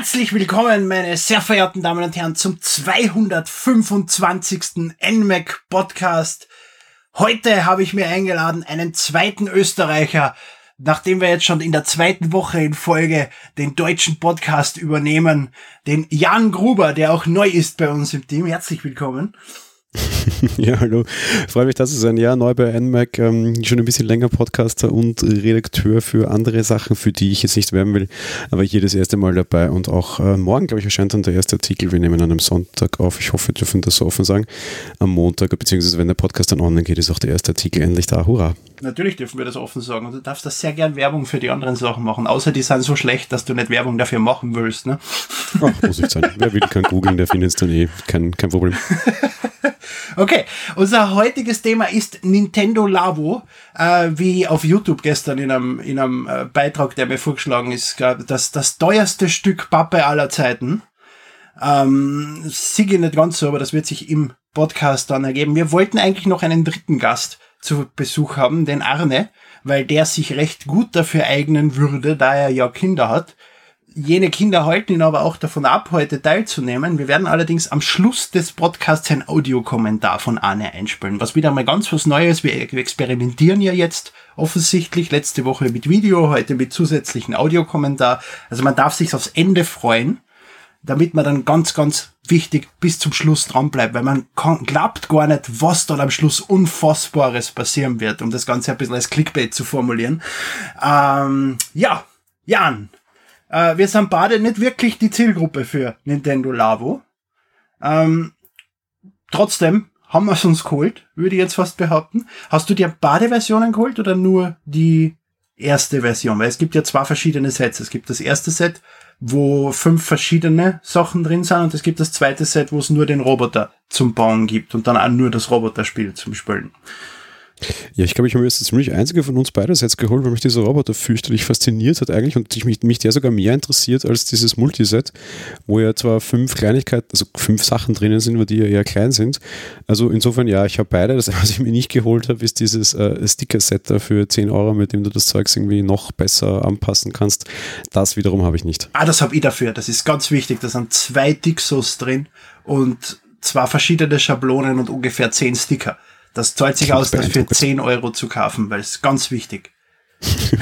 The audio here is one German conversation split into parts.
Herzlich willkommen, meine sehr verehrten Damen und Herren, zum 225. NMAC Podcast. Heute habe ich mir eingeladen einen zweiten Österreicher, nachdem wir jetzt schon in der zweiten Woche in Folge den deutschen Podcast übernehmen, den Jan Gruber, der auch neu ist bei uns im Team. Herzlich willkommen. ja, hallo. Freue mich, dass es ein Jahr neu bei NMAC, ähm, schon ein bisschen länger Podcaster und Redakteur für andere Sachen, für die ich jetzt nicht werben will, aber hier das erste Mal dabei und auch äh, morgen, glaube ich, erscheint dann der erste Artikel. Wir nehmen an einem Sonntag auf. Ich hoffe, wir dürfen das so offen sagen. Am Montag, beziehungsweise wenn der Podcast dann online geht, ist auch der erste Artikel endlich da. Hurra! Natürlich dürfen wir das offen sagen und du darfst das sehr gern Werbung für die anderen Sachen machen, außer die sind so schlecht, dass du nicht Werbung dafür machen willst, ne? Ach, muss nicht sein. Wer will, kann googeln, der findet es dann eh. Kein, kein Problem. Okay, unser heutiges Thema ist Nintendo Labo, äh, wie auf YouTube gestern in einem, in einem äh, Beitrag, der mir vorgeschlagen ist, das, das teuerste Stück Pappe aller Zeiten. Ähm, siege nicht ganz so, aber das wird sich im Podcast dann ergeben. Wir wollten eigentlich noch einen dritten Gast zu Besuch haben, den Arne, weil der sich recht gut dafür eignen würde, da er ja Kinder hat jene Kinder halten ihn aber auch davon ab, heute teilzunehmen. Wir werden allerdings am Schluss des Podcasts ein Audiokommentar von Arne einspielen, was wieder mal ganz was Neues. Wir experimentieren ja jetzt offensichtlich letzte Woche mit Video, heute mit zusätzlichen Audiokommentar. Also man darf sich aufs Ende freuen, damit man dann ganz, ganz wichtig bis zum Schluss dran bleibt, weil man kann, glaubt gar nicht, was dann am Schluss Unfassbares passieren wird, um das Ganze ein bisschen als Clickbait zu formulieren. Ähm, ja, Jan, äh, wir sind beide nicht wirklich die Zielgruppe für Nintendo Labo. Ähm, trotzdem haben wir es uns geholt, würde ich jetzt fast behaupten. Hast du dir beide Versionen geholt oder nur die erste Version? Weil es gibt ja zwei verschiedene Sets. Es gibt das erste Set, wo fünf verschiedene Sachen drin sind und es gibt das zweite Set, wo es nur den Roboter zum Bauen gibt und dann auch nur das Roboterspiel zum Spielen. Ja, ich glaube, ich habe mir jetzt ziemlich einzige von uns beide Sets geholt, weil mich dieser Roboter fürchterlich fasziniert hat eigentlich und mich, mich der sogar mehr interessiert als dieses Multiset, wo ja zwar fünf Kleinigkeiten, also fünf Sachen drinnen sind, aber die ja eher klein sind. Also insofern, ja, ich habe beide. Das, was ich mir nicht geholt habe, ist dieses äh, Sticker-Set da für 10 Euro, mit dem du das Zeugs irgendwie noch besser anpassen kannst. Das wiederum habe ich nicht. Ah, das habe ich dafür. Das ist ganz wichtig. Da sind zwei Dixos drin und zwei verschiedene Schablonen und ungefähr zehn Sticker. Das zahlt sich aus, das für 10 Euro zu kaufen, weil es ganz wichtig.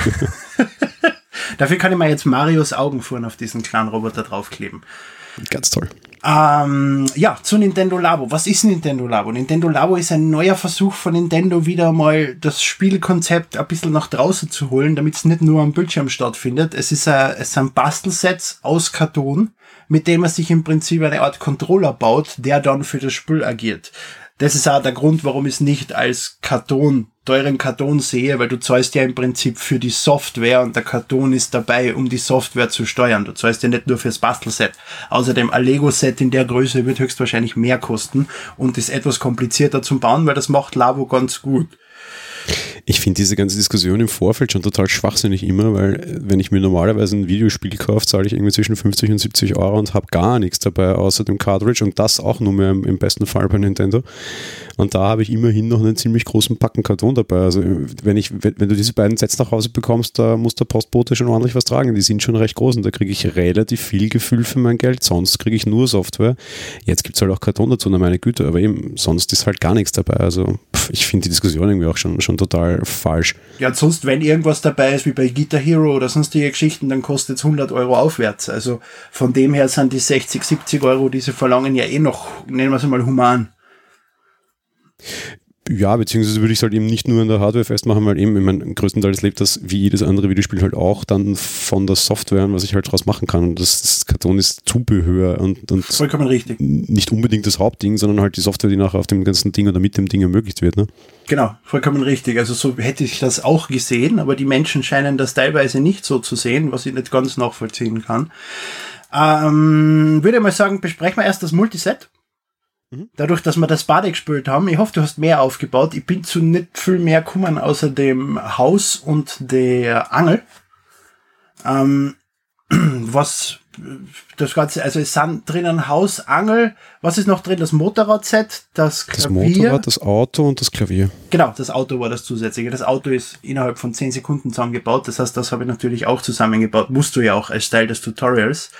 Dafür kann ich mal jetzt Marios Augen vorne auf diesen kleinen Roboter draufkleben. Ganz toll. Ähm, ja, zu Nintendo Labo. Was ist Nintendo Labo? Nintendo Labo ist ein neuer Versuch von Nintendo, wieder mal das Spielkonzept ein bisschen nach draußen zu holen, damit es nicht nur am Bildschirm stattfindet. Es ist ein, es sind Bastelsets aus Karton, mit dem man sich im Prinzip eine Art Controller baut, der dann für das Spiel agiert das ist auch der Grund, warum ich es nicht als Karton, teuren Karton sehe, weil du zahlst ja im Prinzip für die Software und der Karton ist dabei, um die Software zu steuern. Du zahlst ja nicht nur fürs Bastelset. Außerdem ein Lego-Set in der Größe wird höchstwahrscheinlich mehr kosten und ist etwas komplizierter zum Bauen, weil das macht Labo ganz gut. Ich finde diese ganze Diskussion im Vorfeld schon total schwachsinnig immer, weil äh, wenn ich mir normalerweise ein Videospiel kaufe, zahle ich irgendwie zwischen 50 und 70 Euro und habe gar nichts dabei außer dem Cartridge und das auch nur mehr im, im besten Fall bei Nintendo. Und da habe ich immerhin noch einen ziemlich großen Packen Karton dabei. Also wenn ich, wenn, du diese beiden Sets nach Hause bekommst, da muss der Postbote schon ordentlich was tragen. Die sind schon recht groß und da kriege ich relativ viel Gefühl für mein Geld. Sonst kriege ich nur Software. Jetzt gibt es halt auch Karton dazu, na meine Güte, aber eben, sonst ist halt gar nichts dabei. Also pff, ich finde die Diskussion irgendwie auch schon, schon total falsch. Ja, sonst, wenn irgendwas dabei ist, wie bei Guitar Hero oder sonstige Geschichten, dann kostet es 100 Euro aufwärts. Also von dem her sind die 60, 70 Euro, die sie verlangen, ja eh noch, nennen wir es mal human. Ja, beziehungsweise würde ich es halt eben nicht nur an der Hardware festmachen, weil eben, ich meine, größtenteils lebt das wie jedes andere Videospiel halt auch dann von der Software an, was ich halt draus machen kann. Und das, das Karton ist Zubehör und, und Vollkommen richtig. nicht unbedingt das Hauptding, sondern halt die Software, die nachher auf dem ganzen Ding oder mit dem Ding ermöglicht wird. Ne? Genau, vollkommen richtig. Also so hätte ich das auch gesehen, aber die Menschen scheinen das teilweise nicht so zu sehen, was ich nicht ganz nachvollziehen kann. Ähm, würde mal sagen, besprechen wir erst das Multiset. Mhm. Dadurch, dass wir das Bade gespielt haben, ich hoffe, du hast mehr aufgebaut. Ich bin zu nicht viel mehr gekommen, außer dem Haus und der Angel. Ähm, was das Ganze, also es sind drinnen Haus, Angel, was ist noch drin? Das Motorradset, das Klavier. Das Motorrad, das Auto und das Klavier. Genau, das Auto war das zusätzliche. Das Auto ist innerhalb von 10 Sekunden zusammengebaut. Das heißt, das habe ich natürlich auch zusammengebaut. Musst du ja auch als Teil des Tutorials.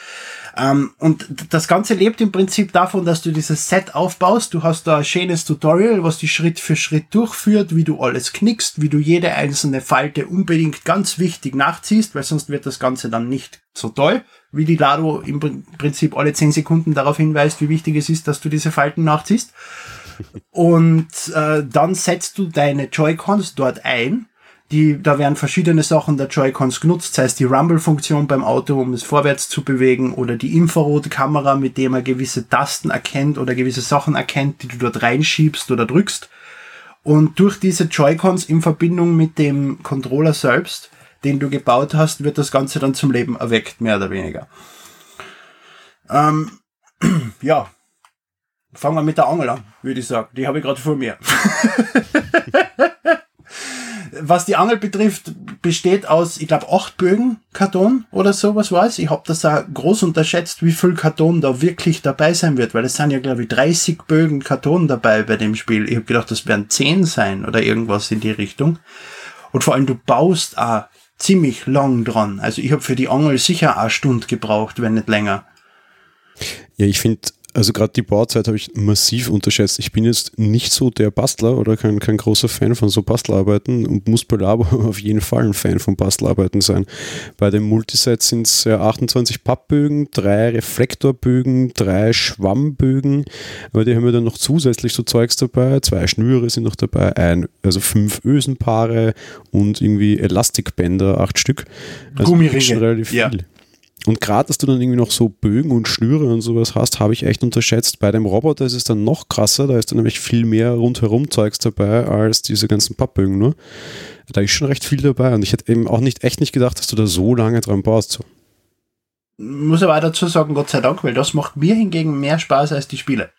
Ähm, und das Ganze lebt im Prinzip davon, dass du dieses Set aufbaust. Du hast da ein schönes Tutorial, was dich Schritt für Schritt durchführt, wie du alles knickst, wie du jede einzelne Falte unbedingt ganz wichtig nachziehst, weil sonst wird das Ganze dann nicht so toll, wie die Lado im Prinzip alle 10 Sekunden darauf hinweist, wie wichtig es ist, dass du diese Falten nachziehst. Und äh, dann setzt du deine Joy-Cons dort ein die, da werden verschiedene Sachen der Joy-Cons genutzt, sei es die Rumble-Funktion beim Auto, um es vorwärts zu bewegen, oder die Infrarot-Kamera, mit dem er gewisse Tasten erkennt oder gewisse Sachen erkennt, die du dort reinschiebst oder drückst. Und durch diese Joy-Cons in Verbindung mit dem Controller selbst, den du gebaut hast, wird das Ganze dann zum Leben erweckt, mehr oder weniger. Ähm, ja, fangen wir mit der Angel an, würde ich sagen. Die habe ich gerade vor mir. was die Angel betrifft, besteht aus, ich glaube, acht Bögen Karton oder sowas weiß. Ich habe das auch groß unterschätzt, wie viel Karton da wirklich dabei sein wird, weil es sind ja, glaube ich, 30 Bögen Karton dabei bei dem Spiel. Ich habe gedacht, das werden 10 sein oder irgendwas in die Richtung. Und vor allem, du baust auch ziemlich lang dran. Also ich habe für die Angel sicher eine Stunde gebraucht, wenn nicht länger. Ja, ich finde also gerade die Bauzeit habe ich massiv unterschätzt. Ich bin jetzt nicht so der Bastler oder kein, kein großer Fan von so Bastelarbeiten und muss bei Labo auf jeden Fall ein Fan von Bastelarbeiten sein. Bei dem Multiset sind es 28 Pappbögen, drei Reflektorbögen, drei Schwammbögen, aber die haben wir dann noch zusätzlich so Zeugs dabei, zwei Schnüre sind noch dabei, ein, also fünf Ösenpaare und irgendwie Elastikbänder, acht Stück. Also Gummiringe. relativ viel. Ja. Und gerade, dass du dann irgendwie noch so Bögen und Schnüre und sowas hast, habe ich echt unterschätzt. Bei dem Roboter ist es dann noch krasser, da ist dann nämlich viel mehr rundherum Zeugs dabei als diese ganzen Pappbögen nur. Da ist schon recht viel dabei und ich hätte eben auch nicht echt nicht gedacht, dass du da so lange dran baust. So. Muss aber auch dazu sagen, Gott sei Dank, weil das macht mir hingegen mehr Spaß als die Spiele.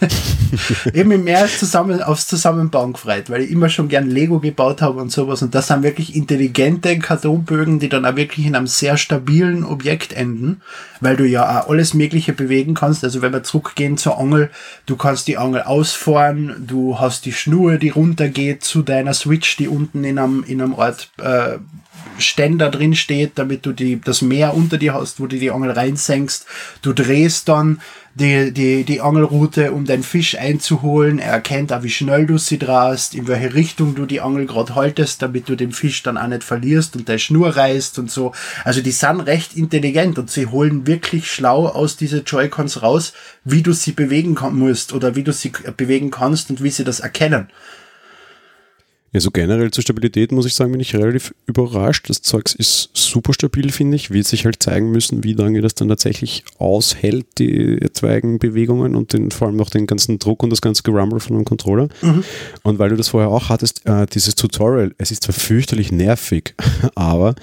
ich habe mich mehr zusammen, aufs Zusammenbauen gefreut, weil ich immer schon gern Lego gebaut habe und sowas. Und das sind wirklich intelligente Kartonbögen, die dann auch wirklich in einem sehr stabilen Objekt enden, weil du ja auch alles Mögliche bewegen kannst. Also wenn wir zurückgehen zur Angel, du kannst die Angel ausfahren, du hast die Schnur, die runtergeht zu deiner Switch, die unten in einem, in einem Ort äh, Ständer drin steht, damit du die, das Meer unter dir hast, wo du die Angel reinsenkst. Du drehst dann die, die, die Angelroute, um den Fisch einzuholen. Er erkennt auch, wie schnell du sie drast, in welche Richtung du die Angel gerade haltest, damit du den Fisch dann auch nicht verlierst und der Schnur reißt und so. Also die sind recht intelligent und sie holen wirklich schlau aus diese Joy-Cons raus, wie du sie bewegen musst oder wie du sie bewegen kannst und wie sie das erkennen. Ja, so generell zur Stabilität muss ich sagen, bin ich relativ überrascht. Das Zeugs ist super stabil, finde ich. Wird sich halt zeigen müssen, wie lange das dann tatsächlich aushält, die etwaigen Bewegungen und den, vor allem noch den ganzen Druck und das ganze Gerumble von einem Controller. Mhm. Und weil du das vorher auch hattest, äh, dieses Tutorial, es ist zwar fürchterlich nervig, aber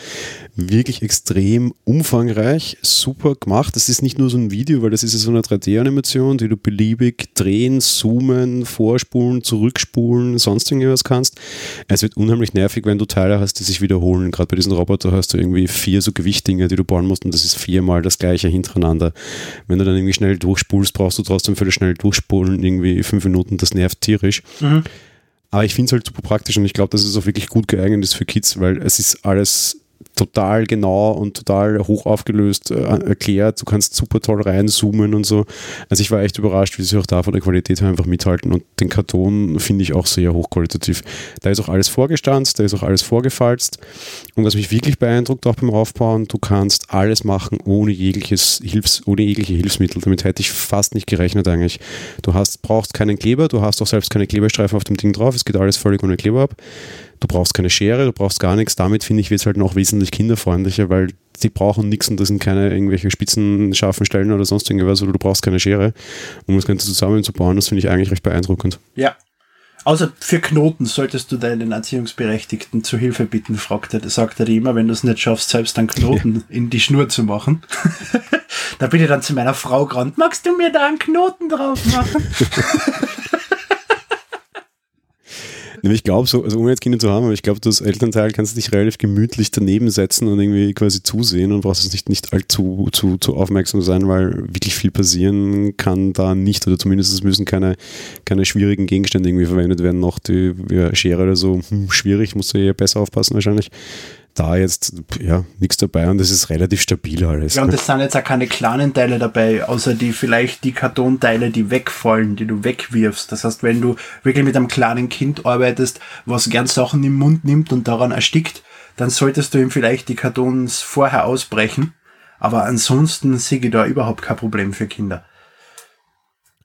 wirklich extrem umfangreich, super gemacht. Das ist nicht nur so ein Video, weil das ist so eine 3D-Animation, die du beliebig drehen, zoomen, vorspulen, zurückspulen, sonst irgendwas kannst. Es wird unheimlich nervig, wenn du Teile hast, die sich wiederholen. Gerade bei diesen Roboter hast du irgendwie vier so Gewichtdinger, die du bauen musst und das ist viermal das gleiche hintereinander. Wenn du dann irgendwie schnell durchspulst, brauchst du trotzdem für das schnell durchspulen irgendwie fünf Minuten, das nervt tierisch. Mhm. Aber ich finde es halt super praktisch und ich glaube, dass es auch wirklich gut geeignet ist für Kids, weil es ist alles total genau und total hoch aufgelöst äh, erklärt. Du kannst super toll reinzoomen und so. Also ich war echt überrascht, wie sie auch da von der Qualität her einfach mithalten und den Karton finde ich auch sehr hochqualitativ. Da ist auch alles vorgestanzt, da ist auch alles vorgefalzt und was mich wirklich beeindruckt auch beim Aufbauen, du kannst alles machen ohne jegliches Hilfs, ohne jegliche Hilfsmittel. Damit hätte ich fast nicht gerechnet eigentlich. Du hast, brauchst keinen Kleber, du hast auch selbst keine Klebestreifen auf dem Ding drauf, es geht alles völlig ohne Kleber ab. Du brauchst keine Schere, du brauchst gar nichts. Damit finde ich, wird es halt noch wesentlich kinderfreundlicher, weil die brauchen nichts und das sind keine irgendwelche spitzen, scharfen Stellen oder sonst irgendwas, oder du brauchst keine Schere, um das Ganze zusammenzubauen. Das finde ich eigentlich recht beeindruckend. Ja. Außer für Knoten solltest du deinen Erziehungsberechtigten zu Hilfe bitten, fragt er, sagt er dir immer, wenn du es nicht schaffst, selbst einen Knoten ja. in die Schnur zu machen. da bin ich dann zu meiner Frau gerannt, magst du mir da einen Knoten drauf machen? ich glaube, so, also ohne jetzt Kinder zu haben, aber ich glaube, du als Elternteil kannst dich relativ gemütlich daneben setzen und irgendwie quasi zusehen und brauchst es nicht, nicht allzu zu, zu aufmerksam sein, weil wirklich viel passieren kann da nicht oder zumindest es müssen keine, keine schwierigen Gegenstände irgendwie verwendet werden, noch die ja, Schere oder so, hm, schwierig, musst du eher besser aufpassen wahrscheinlich da jetzt ja nichts dabei und es ist relativ stabil alles. Ja, und es sind jetzt auch keine kleinen Teile dabei, außer die vielleicht die Kartonteile, die wegfallen, die du wegwirfst. Das heißt, wenn du wirklich mit einem kleinen Kind arbeitest, was gern Sachen im Mund nimmt und daran erstickt, dann solltest du ihm vielleicht die Kartons vorher ausbrechen. Aber ansonsten sehe ich da überhaupt kein Problem für Kinder.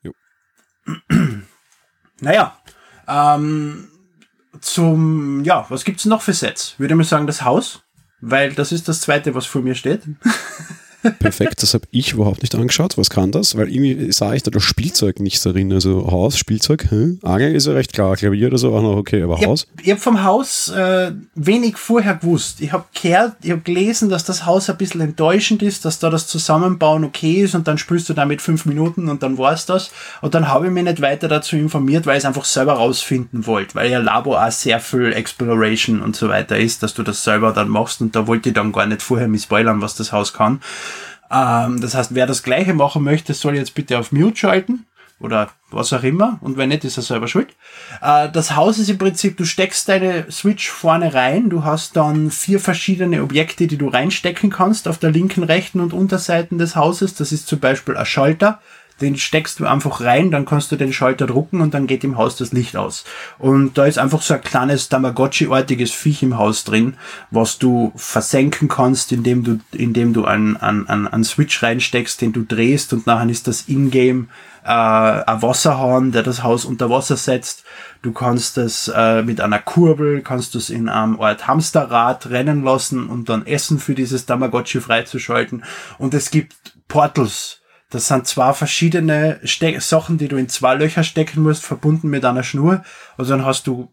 Jo. naja, ähm, zum, ja, was gibt's noch für Sets? Würde man sagen, das Haus, weil das ist das zweite, was vor mir steht. Perfekt, das habe ich überhaupt nicht angeschaut. Was kann das? Weil irgendwie sah ich da das Spielzeug nicht darin. Also Haus, Spielzeug, hm? Angel ist ja recht klar. Klavier oder so auch noch okay, aber ich Haus? Hab, ich habe vom Haus äh, wenig vorher gewusst. Ich habe gehört, ich habe gelesen, dass das Haus ein bisschen enttäuschend ist, dass da das Zusammenbauen okay ist und dann spielst du damit fünf Minuten und dann war's das. Und dann habe ich mich nicht weiter dazu informiert, weil ich es einfach selber rausfinden wollte, weil ja Labo auch sehr viel Exploration und so weiter ist, dass du das selber dann machst und da wollte ich dann gar nicht vorher misspoilern, was das Haus kann. Ähm, das heißt, wer das gleiche machen möchte, soll jetzt bitte auf Mute schalten oder was auch immer. Und wenn nicht, ist er selber schuld. Äh, das Haus ist im Prinzip, du steckst deine Switch vorne rein. Du hast dann vier verschiedene Objekte, die du reinstecken kannst auf der linken, rechten und Unterseiten des Hauses. Das ist zum Beispiel ein Schalter, den steckst du einfach rein, dann kannst du den Schalter drucken und dann geht im Haus das Licht aus. Und da ist einfach so ein kleines Tamagotchi-artiges Viech im Haus drin, was du versenken kannst, indem du, indem du einen, einen, einen Switch reinsteckst, den du drehst und nachher ist das Ingame äh, ein Wasserhahn, der das Haus unter Wasser setzt. Du kannst es äh, mit einer Kurbel, kannst du es in einem Art Hamsterrad rennen lassen und dann Essen für dieses Tamagotchi freizuschalten. Und es gibt Portals, das sind zwei verschiedene Ste Sachen, die du in zwei Löcher stecken musst, verbunden mit einer Schnur. Also dann hast du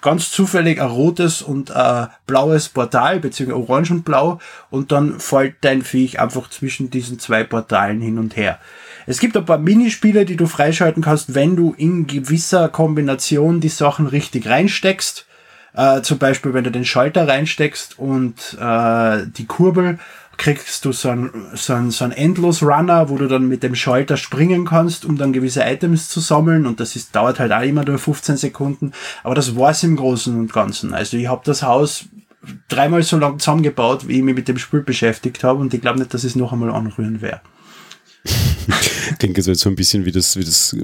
ganz zufällig ein rotes und ein blaues Portal, beziehungsweise orange und blau, und dann fällt dein Viech einfach zwischen diesen zwei Portalen hin und her. Es gibt ein paar Minispiele, die du freischalten kannst, wenn du in gewisser Kombination die Sachen richtig reinsteckst. Äh, zum Beispiel, wenn du den Schalter reinsteckst und äh, die Kurbel kriegst du so ein, so ein, so ein Endlos-Runner, wo du dann mit dem Schalter springen kannst, um dann gewisse Items zu sammeln und das ist, dauert halt auch immer nur 15 Sekunden, aber das war's im Großen und Ganzen. Also ich habe das Haus dreimal so lang zusammengebaut, wie ich mich mit dem Spiel beschäftigt habe und ich glaube nicht, dass es noch einmal anrühren werde. ich denke, so jetzt so ein bisschen wie das, wie das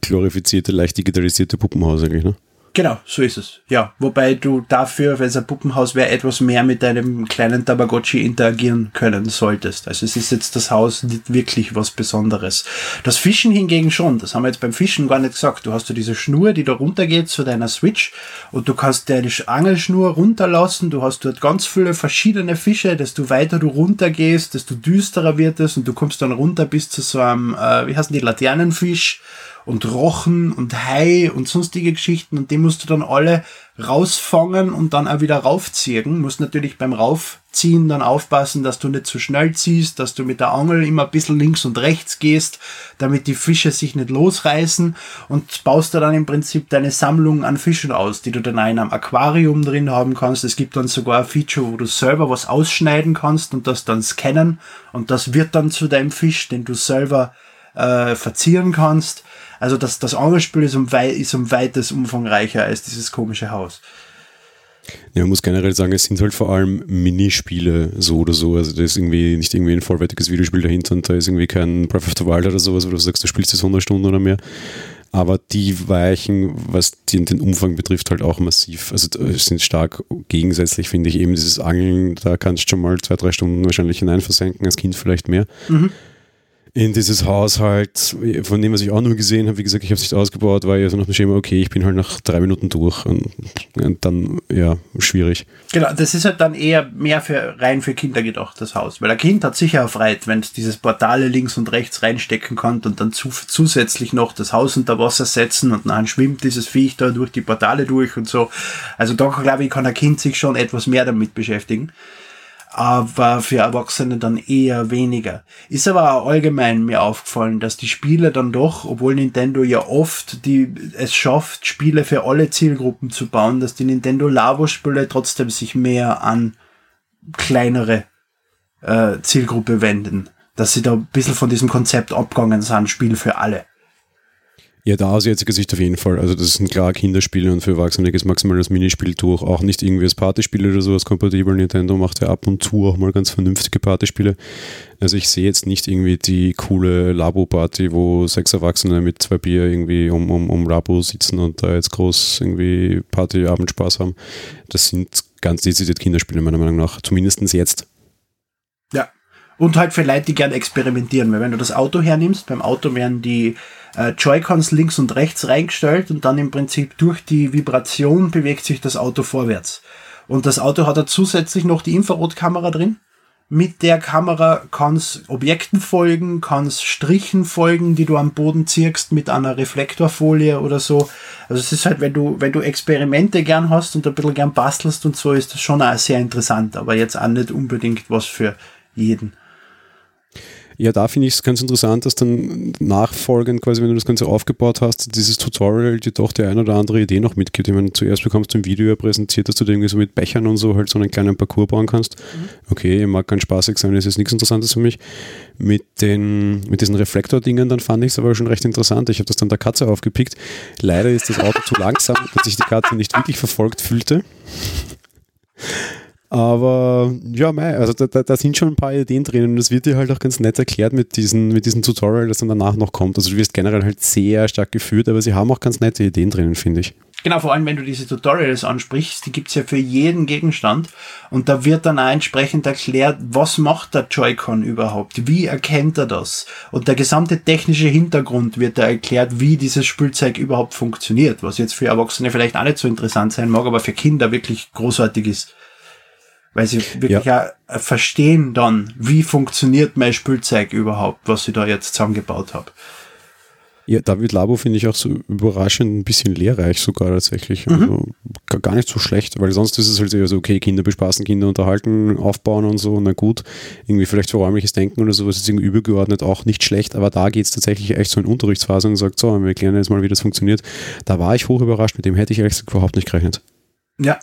glorifizierte, leicht digitalisierte Puppenhaus eigentlich, ne? Genau, so ist es. Ja, wobei du dafür, wenn es ein Puppenhaus wäre, etwas mehr mit deinem kleinen Tamagotchi interagieren können solltest. Also es ist jetzt das Haus nicht wirklich was Besonderes. Das Fischen hingegen schon. Das haben wir jetzt beim Fischen gar nicht gesagt. Du hast ja diese Schnur, die da runtergeht zu deiner Switch und du kannst deine Angelschnur runterlassen. Du hast dort ganz viele verschiedene Fische. Desto weiter du runtergehst, desto düsterer wird es und du kommst dann runter bis zu so einem, äh, wie heißen die, Laternenfisch und Rochen und Hai und sonstige Geschichten und die musst du dann alle rausfangen und dann auch wieder raufziehen. Musst natürlich beim Raufziehen dann aufpassen, dass du nicht zu schnell ziehst, dass du mit der Angel immer ein bisschen links und rechts gehst, damit die Fische sich nicht losreißen und baust da dann im Prinzip deine Sammlung an Fischen aus, die du dann auch in einem Aquarium drin haben kannst. Es gibt dann sogar ein Feature, wo du selber was ausschneiden kannst und das dann scannen und das wird dann zu deinem Fisch, den du selber äh, verzieren kannst. Also das, das Angelspiel ist um, wei ist um weites umfangreicher als dieses komische Haus. Ja, man muss generell sagen, es sind halt vor allem Minispiele so oder so. Also da ist irgendwie nicht irgendwie ein vollwertiges Videospiel dahinter und da ist irgendwie kein Breath of the Wild oder sowas, wo du sagst, du spielst jetzt 100 Stunden oder mehr. Aber die weichen, was den, den Umfang betrifft, halt auch massiv. Also sind stark gegensätzlich, finde ich. Eben dieses Angeln, da kannst du schon mal zwei, drei Stunden wahrscheinlich hinein versenken, als Kind vielleicht mehr. Mhm in dieses Haus halt, von dem, was ich auch nur gesehen habe, wie gesagt, ich habe es nicht ausgebaut, ja so nach dem Schema, okay, ich bin halt nach drei Minuten durch und, und, dann, ja, schwierig. Genau, das ist halt dann eher mehr für rein für Kinder gedacht, das Haus. Weil ein Kind hat sicher erfreut, wenn es dieses Portale links und rechts reinstecken kann und dann zu, zusätzlich noch das Haus unter Wasser setzen und dann schwimmt dieses Viech da durch die Portale durch und so. Also da, glaube ich, kann ein Kind sich schon etwas mehr damit beschäftigen. Aber für Erwachsene dann eher weniger. Ist aber auch allgemein mir aufgefallen, dass die Spiele dann doch, obwohl Nintendo ja oft die, es schafft, Spiele für alle Zielgruppen zu bauen, dass die Nintendo Labo-Spiele trotzdem sich mehr an kleinere äh, Zielgruppe wenden. Dass sie da ein bisschen von diesem Konzept abgegangen sind, Spiel für alle. Ja, da aus jetziger Sicht auf jeden Fall. Also das sind klar Kinderspiele und für Erwachsene geht es maximal das Minispiel durch. Auch nicht irgendwie als Partyspiele oder sowas kompatibel. Nintendo macht ja ab und zu auch mal ganz vernünftige Partyspiele. Also ich sehe jetzt nicht irgendwie die coole Labo-Party, wo sechs Erwachsene mit zwei Bier irgendwie um, um, um Labo sitzen und da jetzt groß irgendwie Party-Abendspaß haben. Das sind ganz dezidiert Kinderspiele meiner Meinung nach. Zumindest jetzt. Ja. Und halt für Leute, die gern experimentieren. Weil wenn du das Auto hernimmst, beim Auto werden die äh, Joy-Cons links und rechts reingestellt und dann im Prinzip durch die Vibration bewegt sich das Auto vorwärts. Und das Auto hat da zusätzlich noch die Infrarotkamera drin. Mit der Kamera kannst Objekten folgen, kannst Strichen folgen, die du am Boden ziehst mit einer Reflektorfolie oder so. Also es ist halt, wenn du, wenn du Experimente gern hast und ein bisschen gern bastelst und so, ist das schon auch sehr interessant, aber jetzt auch nicht unbedingt was für jeden. Ja, da finde ich es ganz interessant, dass dann nachfolgend, quasi, wenn du das Ganze aufgebaut hast, dieses Tutorial dir doch die ein oder andere Idee noch mitgibt. Ich meine, zuerst bekommst du ein Video ja präsentiert, dass du da irgendwie so mit Bechern und so halt so einen kleinen Parcours bauen kannst. Mhm. Okay, mag ganz spaßig sein, ist jetzt nichts Interessantes für mich. Mit, den, mit diesen Reflektordingen, dann fand ich es aber schon recht interessant. Ich habe das dann der Katze aufgepickt. Leider ist das Auto zu langsam, dass sich die Katze nicht wirklich verfolgt fühlte. Aber ja, mei, also da, da, da, sind schon ein paar Ideen drin und das wird dir halt auch ganz nett erklärt mit diesem mit diesen Tutorial, das dann danach noch kommt. Also du wirst generell halt sehr stark geführt, aber sie haben auch ganz nette Ideen drinnen, finde ich. Genau, vor allem wenn du diese Tutorials ansprichst, die gibt's ja für jeden Gegenstand und da wird dann auch entsprechend erklärt, was macht der Joy-Con überhaupt, wie erkennt er das und der gesamte technische Hintergrund wird da erklärt, wie dieses Spielzeug überhaupt funktioniert, was jetzt für Erwachsene vielleicht auch nicht so interessant sein mag, aber für Kinder wirklich großartig ist weil sie wirklich ja. auch verstehen dann, wie funktioniert mein Spielzeug überhaupt, was ich da jetzt zusammengebaut habe. Ja, David Labo finde ich auch so überraschend ein bisschen lehrreich sogar tatsächlich. Mhm. Also gar nicht so schlecht, weil sonst ist es halt so, okay, Kinder bespaßen, Kinder unterhalten, aufbauen und so, na gut, irgendwie vielleicht für räumliches Denken oder sowas ist irgendwie übergeordnet auch nicht schlecht, aber da geht es tatsächlich echt so in Unterrichtsphase und sagt, so, wir erklären jetzt mal, wie das funktioniert. Da war ich hoch überrascht, mit dem hätte ich ehrlich gesagt überhaupt nicht gerechnet. Ja,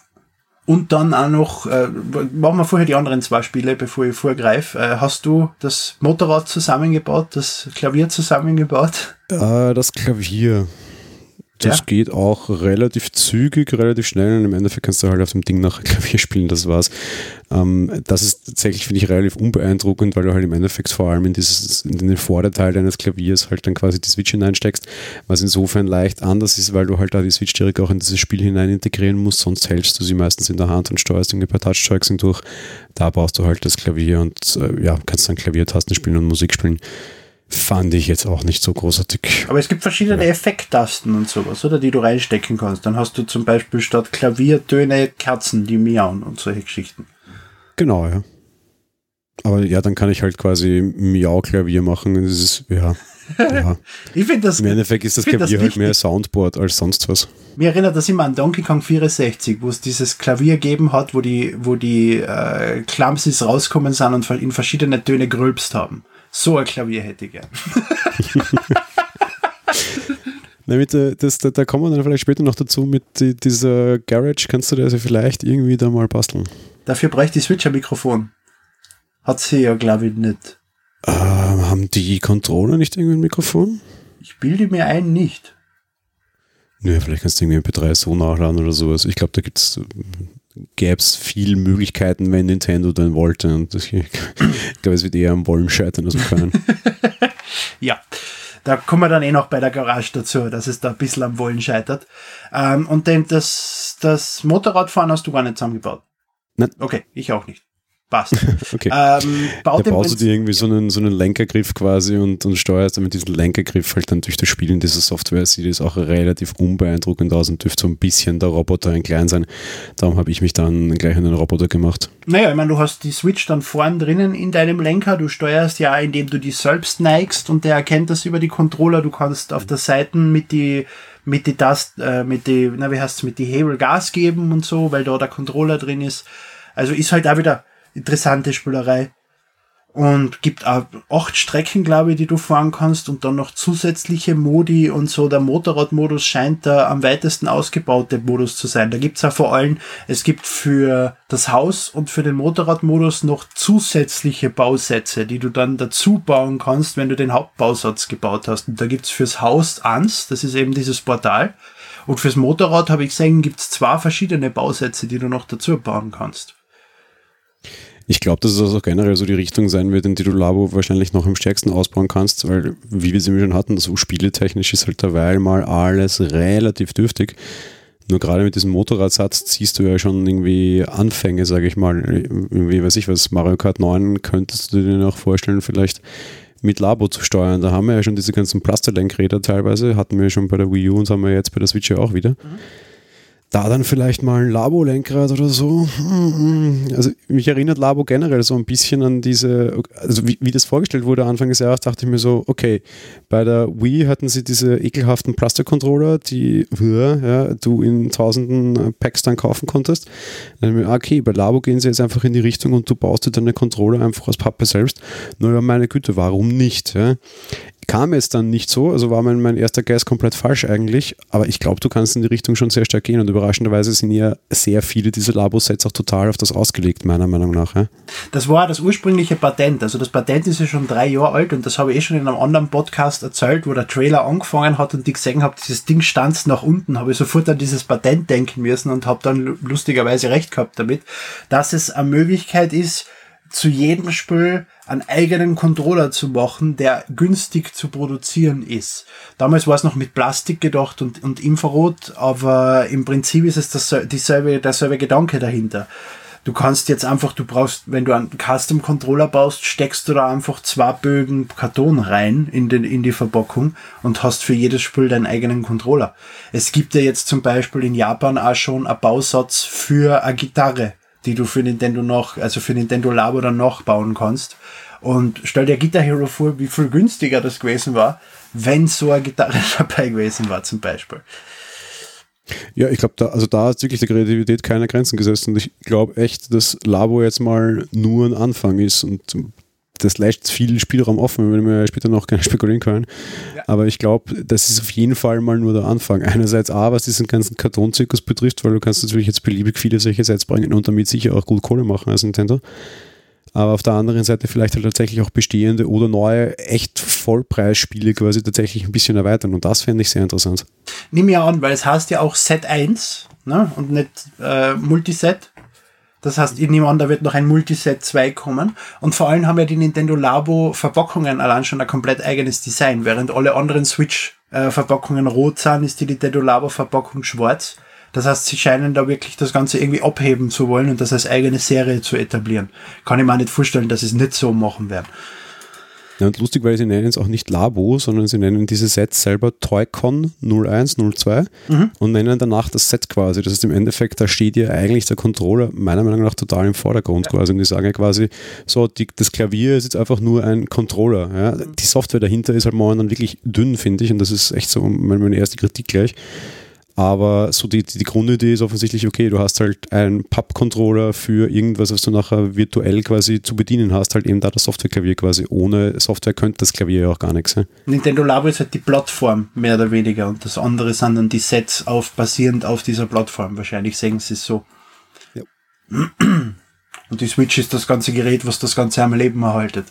und dann auch noch, äh, machen wir vorher die anderen zwei Spiele, bevor ich vorgreife. Äh, hast du das Motorrad zusammengebaut, das Klavier zusammengebaut? Äh, das Klavier. Das ja. geht auch relativ zügig, relativ schnell und im Endeffekt kannst du halt auf dem Ding nach Klavier spielen, das war's. Ähm, das ist tatsächlich, finde ich, relativ unbeeindruckend, weil du halt im Endeffekt vor allem in, dieses, in den Vorderteil deines Klaviers halt dann quasi die Switch hineinsteckst, was insofern leicht anders ist, weil du halt da die Switch direkt auch in dieses Spiel hinein integrieren musst, sonst hältst du sie meistens in der Hand und steuerst irgendwie per Touchstrikes hindurch. Da brauchst du halt das Klavier und äh, ja, kannst dann Klaviertasten spielen und Musik spielen fand ich jetzt auch nicht so großartig. Aber es gibt verschiedene ja. Effekttasten und sowas, oder, die du reinstecken kannst. Dann hast du zum Beispiel statt Klaviertöne Kerzen, die miauen und solche Geschichten. Genau, ja. Aber ja, dann kann ich halt quasi Miau-Klavier machen. Das ist, ja. ja. ich finde das. Im Endeffekt ist das Klavier das halt mehr Soundboard als sonst was. Mir erinnert das immer an Donkey Kong 64, wo es dieses Klavier gegeben hat, wo die, wo die äh, Clumsies rauskommen sind und in verschiedene Töne grölpst haben. So ein Klavier hätte ich gern. Damit, das, da, da kommen wir dann vielleicht später noch dazu mit dieser Garage. Kannst du das also vielleicht irgendwie da mal basteln? Dafür bräuchte die Switch ein Mikrofon. Hat sie ja, glaube ich, nicht. Ähm, haben die Controller nicht irgendwie ein Mikrofon? Ich bilde mir ein, nicht. Nö, vielleicht kannst du irgendwie MP3 so nachladen oder sowas. Ich glaube, da gibt es gäbe es viel Möglichkeiten, wenn Nintendo dann wollte. Und ich, ich glaube, es wird eher am Wollen scheitern als am Können. ja, da kommen wir dann eh noch bei der Garage dazu, dass es da ein bisschen am Wollen scheitert. Ähm, und denn das, das Motorradfahren hast du gar nicht zusammengebaut? Nein. Okay, ich auch nicht. Passt. okay. Ähm, da baust du dir irgendwie so einen, so einen Lenkergriff quasi und, und steuerst dann mit diesem Lenkergriff halt dann durch das Spielen dieser Software. Sieht es auch relativ unbeeindruckend aus und dürfte so ein bisschen der Roboter ein klein sein. Darum habe ich mich dann gleich an den Roboter gemacht. Naja, ich meine, du hast die Switch dann vorn drinnen in deinem Lenker. Du steuerst ja, indem du die selbst neigst und der erkennt das über die Controller. Du kannst auf der Seite mit die mit die Tast, äh, mit die, na wie heißt mit die Hebel Gas geben und so, weil da der Controller drin ist. Also ist halt auch wieder interessante Spielerei. Und gibt auch acht Strecken, glaube ich, die du fahren kannst und dann noch zusätzliche Modi und so. Der Motorradmodus scheint der am weitesten ausgebaute Modus zu sein. Da gibt's auch vor allem, es gibt für das Haus und für den Motorradmodus noch zusätzliche Bausätze, die du dann dazu bauen kannst, wenn du den Hauptbausatz gebaut hast. Und da gibt's fürs Haus eins, das ist eben dieses Portal. Und fürs Motorrad habe ich gesehen, gibt's zwei verschiedene Bausätze, die du noch dazu bauen kannst. Ich glaube, dass es also generell so die Richtung sein wird, in die du Labo wahrscheinlich noch am stärksten ausbauen kannst, weil, wie wir es immer schon hatten, so spieletechnisch ist halt derweil mal alles relativ dürftig. Nur gerade mit diesem Motorradsatz ziehst du ja schon irgendwie Anfänge, sage ich mal. Irgendwie, weiß ich was, Mario Kart 9 könntest du dir noch vorstellen, vielleicht mit Labo zu steuern. Da haben wir ja schon diese ganzen Plasterlenkräder teilweise, hatten wir schon bei der Wii U und haben wir jetzt bei der Switch ja auch wieder. Mhm da dann vielleicht mal ein Labo-Lenkrad oder so. Also mich erinnert Labo generell so ein bisschen an diese, also wie, wie das vorgestellt wurde Anfang des Jahres, dachte ich mir so, okay, bei der Wii hatten sie diese ekelhaften Plastik-Controller, die ja, du in tausenden Packs dann kaufen konntest. Dann mir, okay, bei Labo gehen sie jetzt einfach in die Richtung und du baust dir deine Controller einfach aus Pappe selbst. Naja, meine Güte, warum nicht? Ja? Kam es dann nicht so, also war mein, mein erster Guess komplett falsch eigentlich, aber ich glaube, du kannst in die Richtung schon sehr stark gehen und überraschenderweise sind ja sehr viele dieser Labo-Sets auch total auf das ausgelegt, meiner Meinung nach. Ja? Das war das ursprüngliche Patent, also das Patent ist ja schon drei Jahre alt und das habe ich eh schon in einem anderen Podcast erzählt, wo der Trailer angefangen hat und ich gesehen habe, dieses Ding stand nach unten, habe ich sofort an dieses Patent denken müssen und habe dann lustigerweise recht gehabt damit, dass es eine Möglichkeit ist, zu jedem Spiel einen eigenen Controller zu machen, der günstig zu produzieren ist. Damals war es noch mit Plastik gedacht und, und Infrarot, aber im Prinzip ist es das, dieselbe, derselbe Gedanke dahinter. Du kannst jetzt einfach, du brauchst, wenn du einen Custom Controller baust, steckst du da einfach zwei Bögen Karton rein in, den, in die Verpackung und hast für jedes Spiel deinen eigenen Controller. Es gibt ja jetzt zum Beispiel in Japan auch schon einen Bausatz für eine Gitarre die du für Nintendo noch, also für Nintendo Labo dann noch bauen kannst. Und stell dir Guitar Hero vor, wie viel günstiger das gewesen war, wenn so eine Gitarre dabei gewesen war, zum Beispiel. Ja, ich glaube, da, also da hat wirklich der Kreativität keine Grenzen gesetzt und ich glaube echt, dass Labo jetzt mal nur ein Anfang ist und das lässt viel Spielraum offen, wenn wir später noch gerne spekulieren können. Ja. Aber ich glaube, das ist auf jeden Fall mal nur der Anfang. Einerseits A, was diesen ganzen Kartonzirkus betrifft, weil du kannst natürlich jetzt beliebig viele solche Sets bringen und damit sicher auch gut Kohle machen als Nintendo. Aber auf der anderen Seite vielleicht halt tatsächlich auch bestehende oder neue, echt Vollpreisspiele quasi tatsächlich ein bisschen erweitern. Und das fände ich sehr interessant. Nimm ja an, weil es heißt ja auch Set 1 ne? und nicht äh, Multiset. Das heißt, ich nehme an, da wird noch ein Multiset 2 kommen. Und vor allem haben ja die Nintendo Labo Verpackungen allein schon ein komplett eigenes Design. Während alle anderen Switch äh, rot sind, ist die Nintendo Labo Verpackung schwarz. Das heißt, sie scheinen da wirklich das Ganze irgendwie abheben zu wollen und das als eigene Serie zu etablieren. Kann ich mir nicht vorstellen, dass sie es nicht so machen werden. Ja, und lustig, weil sie nennen es auch nicht Labo, sondern sie nennen diese Sets selber Toycon 01, 02 mhm. und nennen danach das Set quasi. Das ist im Endeffekt, da steht ja eigentlich der Controller meiner Meinung nach total im Vordergrund ja. quasi. Und die sagen ja quasi, so, die, das Klavier ist jetzt einfach nur ein Controller. Ja. Mhm. Die Software dahinter ist halt momentan wirklich dünn, finde ich. Und das ist echt so meine erste Kritik gleich. Aber so die, die Grundidee ist offensichtlich, okay, du hast halt einen Pub-Controller für irgendwas, was du nachher virtuell quasi zu bedienen hast, halt eben da das Softwareklavier quasi. Ohne Software könnte das Klavier ja auch gar nichts. Ne? Nintendo Labo ist halt die Plattform, mehr oder weniger. Und das andere sind dann die Sets auf, basierend auf dieser Plattform. Wahrscheinlich sehen sie es so. Ja. Und die Switch ist das ganze Gerät, was das Ganze am Leben erhaltet.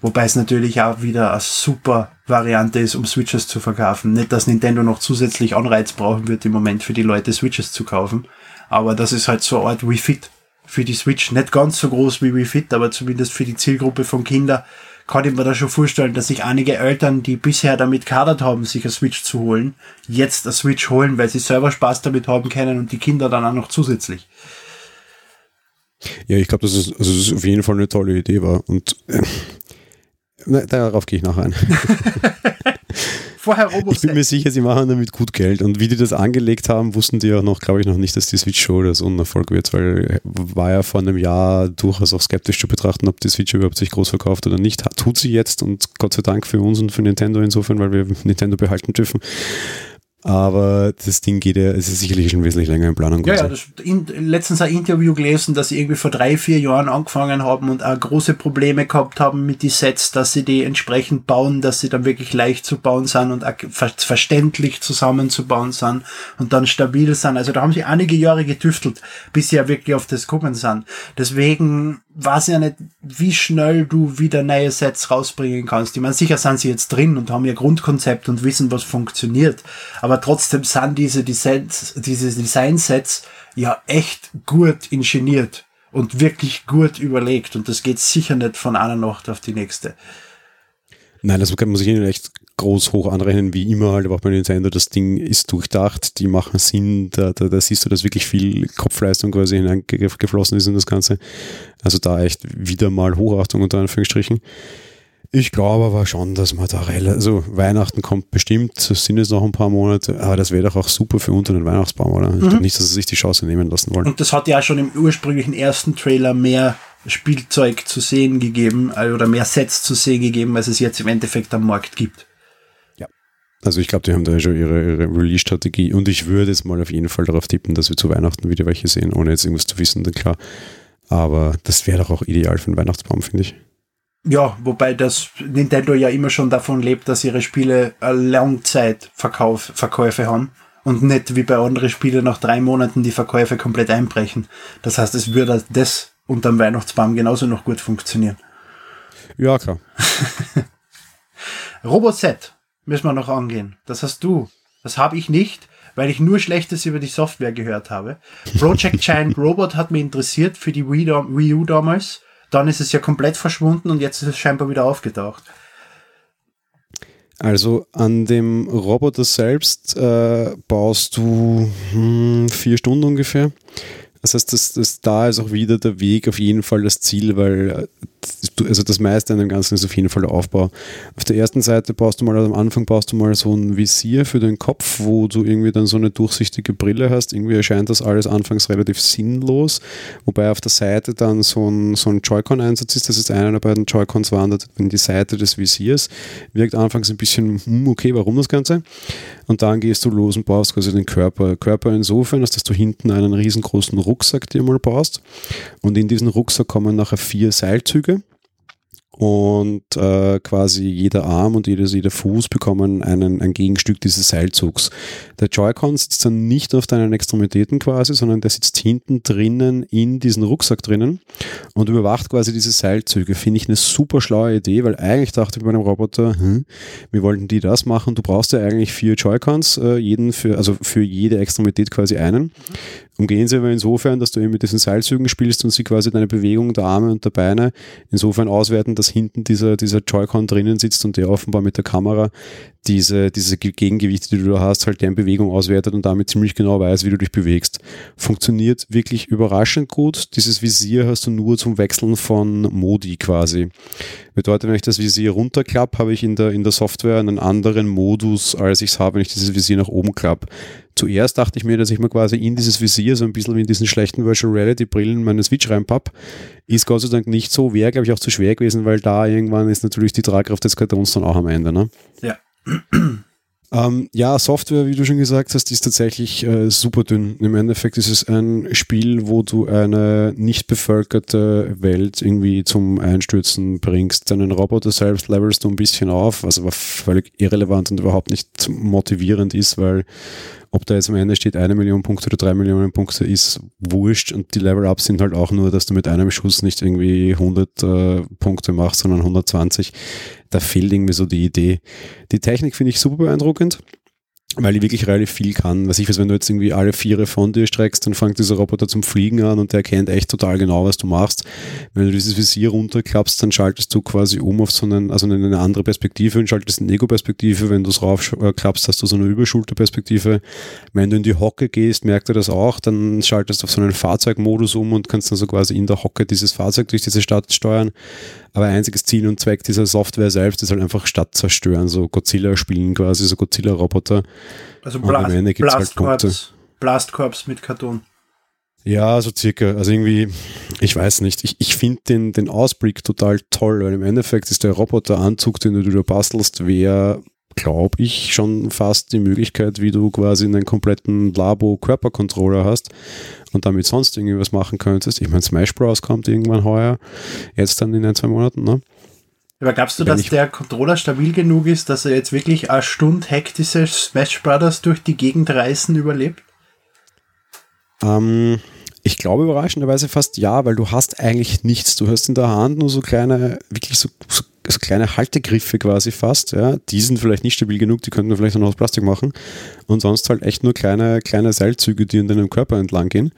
Wobei es natürlich auch wieder eine super Variante ist, um Switches zu verkaufen. Nicht, dass Nintendo noch zusätzlich Anreiz brauchen wird im Moment für die Leute Switches zu kaufen. Aber das ist halt so eine Art Wii Fit für die Switch. Nicht ganz so groß wie Wii Fit, aber zumindest für die Zielgruppe von Kindern kann ich mir da schon vorstellen, dass sich einige Eltern, die bisher damit kadert haben, sich eine Switch zu holen, jetzt eine Switch holen, weil sie selber Spaß damit haben können und die Kinder dann auch noch zusätzlich. Ja, ich glaube, dass es, also das auf jeden Fall eine tolle Idee war. Und äh, darauf gehe ich nachher ein. Vorher Ich bin mir sicher, sie machen damit gut Geld. Und wie die das angelegt haben, wussten die ja noch, glaube ich, noch nicht, dass die Switch Show das so ein Erfolg wird, weil war ja vor einem Jahr durchaus auch skeptisch zu betrachten, ob die Switch überhaupt sich groß verkauft oder nicht. Tut sie jetzt und Gott sei Dank für uns und für Nintendo insofern, weil wir Nintendo behalten dürfen. Aber das Ding geht ja, es ist sicherlich schon wesentlich länger in Planung. Ja, ja, das, in, letztens ein Interview gelesen, dass sie irgendwie vor drei, vier Jahren angefangen haben und auch große Probleme gehabt haben mit die Sets, dass sie die entsprechend bauen, dass sie dann wirklich leicht zu bauen sind und auch verständlich zusammenzubauen sind und dann stabil sind. Also da haben sie einige Jahre getüftelt, bis sie ja wirklich auf das gucken sind. Deswegen weiß ja nicht, wie schnell du wieder neue Sets rausbringen kannst. Ich meine, sicher sind sie jetzt drin und haben ihr Grundkonzept und wissen, was funktioniert. Aber trotzdem sind diese Designs, diese Design-Sets ja echt gut ingeniert und wirklich gut überlegt. Und das geht sicher nicht von einer Nacht auf die nächste. Nein, das muss ich Ihnen echt groß hoch anrechnen, wie immer halt, aber auch bei Nintendo, das Ding ist durchdacht, die machen Sinn, da, da, da siehst du, dass wirklich viel Kopfleistung quasi hineingeflossen ist in das Ganze. Also da echt wieder mal Hochachtung unter Anführungsstrichen. Ich glaube aber schon, dass man da relativ, also Weihnachten kommt bestimmt, es sind jetzt noch ein paar Monate, aber das wäre doch auch super für unter den Weihnachtsbaum, oder? Mhm. Ich glaube nicht, dass sie sich die Chance nehmen lassen wollen. Und das hat ja schon im ursprünglichen ersten Trailer mehr Spielzeug zu sehen gegeben, äh, oder mehr Sets zu sehen gegeben, als es jetzt im Endeffekt am Markt gibt. Also ich glaube, die haben da schon ihre, ihre Release-Strategie und ich würde jetzt mal auf jeden Fall darauf tippen, dass wir zu Weihnachten wieder welche sehen, ohne jetzt irgendwas zu wissen, dann klar. Aber das wäre doch auch ideal für einen Weihnachtsbaum, finde ich. Ja, wobei das Nintendo ja immer schon davon lebt, dass ihre Spiele Langzeitverkäufe haben und nicht wie bei anderen Spielen nach drei Monaten die Verkäufe komplett einbrechen. Das heißt, es würde das unterm Weihnachtsbaum genauso noch gut funktionieren. Ja, klar. Robot Set müssen wir noch angehen. Das hast du. Das habe ich nicht, weil ich nur Schlechtes über die Software gehört habe. Project Giant Robot hat mich interessiert für die Wii, Wii U damals. Dann ist es ja komplett verschwunden und jetzt ist es scheinbar wieder aufgetaucht. Also an dem Roboter selbst äh, baust du hm, vier Stunden ungefähr. Das heißt, das, das, da ist auch wieder der Weg auf jeden Fall das Ziel, weil äh, also das meiste an dem Ganzen ist auf jeden Fall der Aufbau. Auf der ersten Seite baust du mal, also am Anfang baust du mal so ein Visier für den Kopf, wo du irgendwie dann so eine durchsichtige Brille hast. Irgendwie erscheint das alles anfangs relativ sinnlos, wobei auf der Seite dann so ein, so ein Joy-Con-Einsatz ist. Das ist einer der beiden Joy-Cons wandert in die Seite des Visiers. Wirkt anfangs ein bisschen, hm, okay, warum das Ganze? Und dann gehst du los und baust quasi den Körper. Körper insofern, dass du hinten einen riesengroßen Rucksack dir mal baust. Und in diesen Rucksack kommen nachher vier Seilzüge und äh, quasi jeder Arm und jedes, jeder Fuß bekommen einen, ein Gegenstück dieses Seilzugs. Der Joy-Con sitzt dann nicht auf deinen Extremitäten quasi, sondern der sitzt hinten drinnen in diesen Rucksack drinnen und überwacht quasi diese Seilzüge. Finde ich eine super schlaue Idee, weil eigentlich dachte ich bei einem Roboter, hm, wie wollten die das machen? Du brauchst ja eigentlich vier Joy-Cons, äh, jeden für, also für jede Extremität quasi einen. Umgehen sie aber insofern, dass du eben mit diesen Seilzügen spielst und sie quasi deine Bewegung der Arme und der Beine insofern auswerten, dass hinten dieser, dieser Joy-Con drinnen sitzt und der offenbar mit der Kamera diese, diese Gegengewichte, die du da hast, halt deren Bewegung auswertet und damit ziemlich genau weiß, wie du dich bewegst. Funktioniert wirklich überraschend gut. Dieses Visier hast du nur zum Wechseln von Modi quasi. Bedeutet, wenn ich das Visier runterklappe, habe ich in der, in der Software einen anderen Modus, als ich es habe, wenn ich dieses Visier nach oben klappe. Zuerst dachte ich mir, dass ich mir quasi in dieses Visier so ein bisschen wie in diesen schlechten Virtual Reality Brillen meine Switch reinpapp. Ist Gott sei Dank nicht so, wäre glaube ich auch zu schwer gewesen, weil da irgendwann ist natürlich die Tragkraft des Kartons dann auch am Ende. Ne? Ja. Ähm, ja, Software, wie du schon gesagt hast, ist tatsächlich äh, super dünn. Im Endeffekt ist es ein Spiel, wo du eine nicht bevölkerte Welt irgendwie zum Einstürzen bringst. Deinen Roboter selbst levelst du ein bisschen auf, was aber völlig irrelevant und überhaupt nicht motivierend ist, weil ob da jetzt am Ende steht eine Million Punkte oder drei Millionen Punkte, ist wurscht und die Level-Ups sind halt auch nur, dass du mit einem Schuss nicht irgendwie 100 äh, Punkte machst, sondern 120. Da fehlt irgendwie so die Idee. Die Technik finde ich super beeindruckend weil die wirklich relativ viel kann. Was ich weiß, wenn du jetzt irgendwie alle Viere von dir streckst, dann fängt dieser Roboter zum Fliegen an und der erkennt echt total genau, was du machst. Wenn du dieses Visier runterklappst, dann schaltest du quasi um auf so einen, also eine andere Perspektive und schaltest eine Ego-Perspektive. Wenn du es raufklappst, hast du so eine Überschulterperspektive. Wenn du in die Hocke gehst, merkt er das auch, dann schaltest du auf so einen Fahrzeugmodus um und kannst dann so quasi in der Hocke dieses Fahrzeug durch diese Stadt steuern. Aber einziges Ziel und Zweck dieser Software selbst ist halt einfach Stadt zerstören, so Godzilla spielen quasi, so Godzilla-Roboter. Also Blast, halt Blastkorps, halt Blastkorps mit Karton. Ja, so circa. Also irgendwie, ich weiß nicht. Ich, ich finde den, den Ausblick total toll, weil im Endeffekt ist der Roboteranzug, den du da bastelst, wäre glaube ich, schon fast die Möglichkeit, wie du quasi einen kompletten Labo-Körpercontroller hast und damit sonst irgendwie was machen könntest. Ich meine, Smash Bros. kommt irgendwann heuer, jetzt dann in ein, zwei Monaten, ne? Aber glaubst du, dass der Controller stabil genug ist, dass er jetzt wirklich eine Stunde hektische Smash Brothers durch die Gegend reißen überlebt? Ähm, ich glaube überraschenderweise fast ja, weil du hast eigentlich nichts. Du hast in der Hand nur so kleine, wirklich so, so, so kleine Haltegriffe quasi fast. Ja. Die sind vielleicht nicht stabil genug, die könnten wir vielleicht noch aus Plastik machen. Und sonst halt echt nur kleine, kleine Seilzüge, die in deinem Körper entlang gehen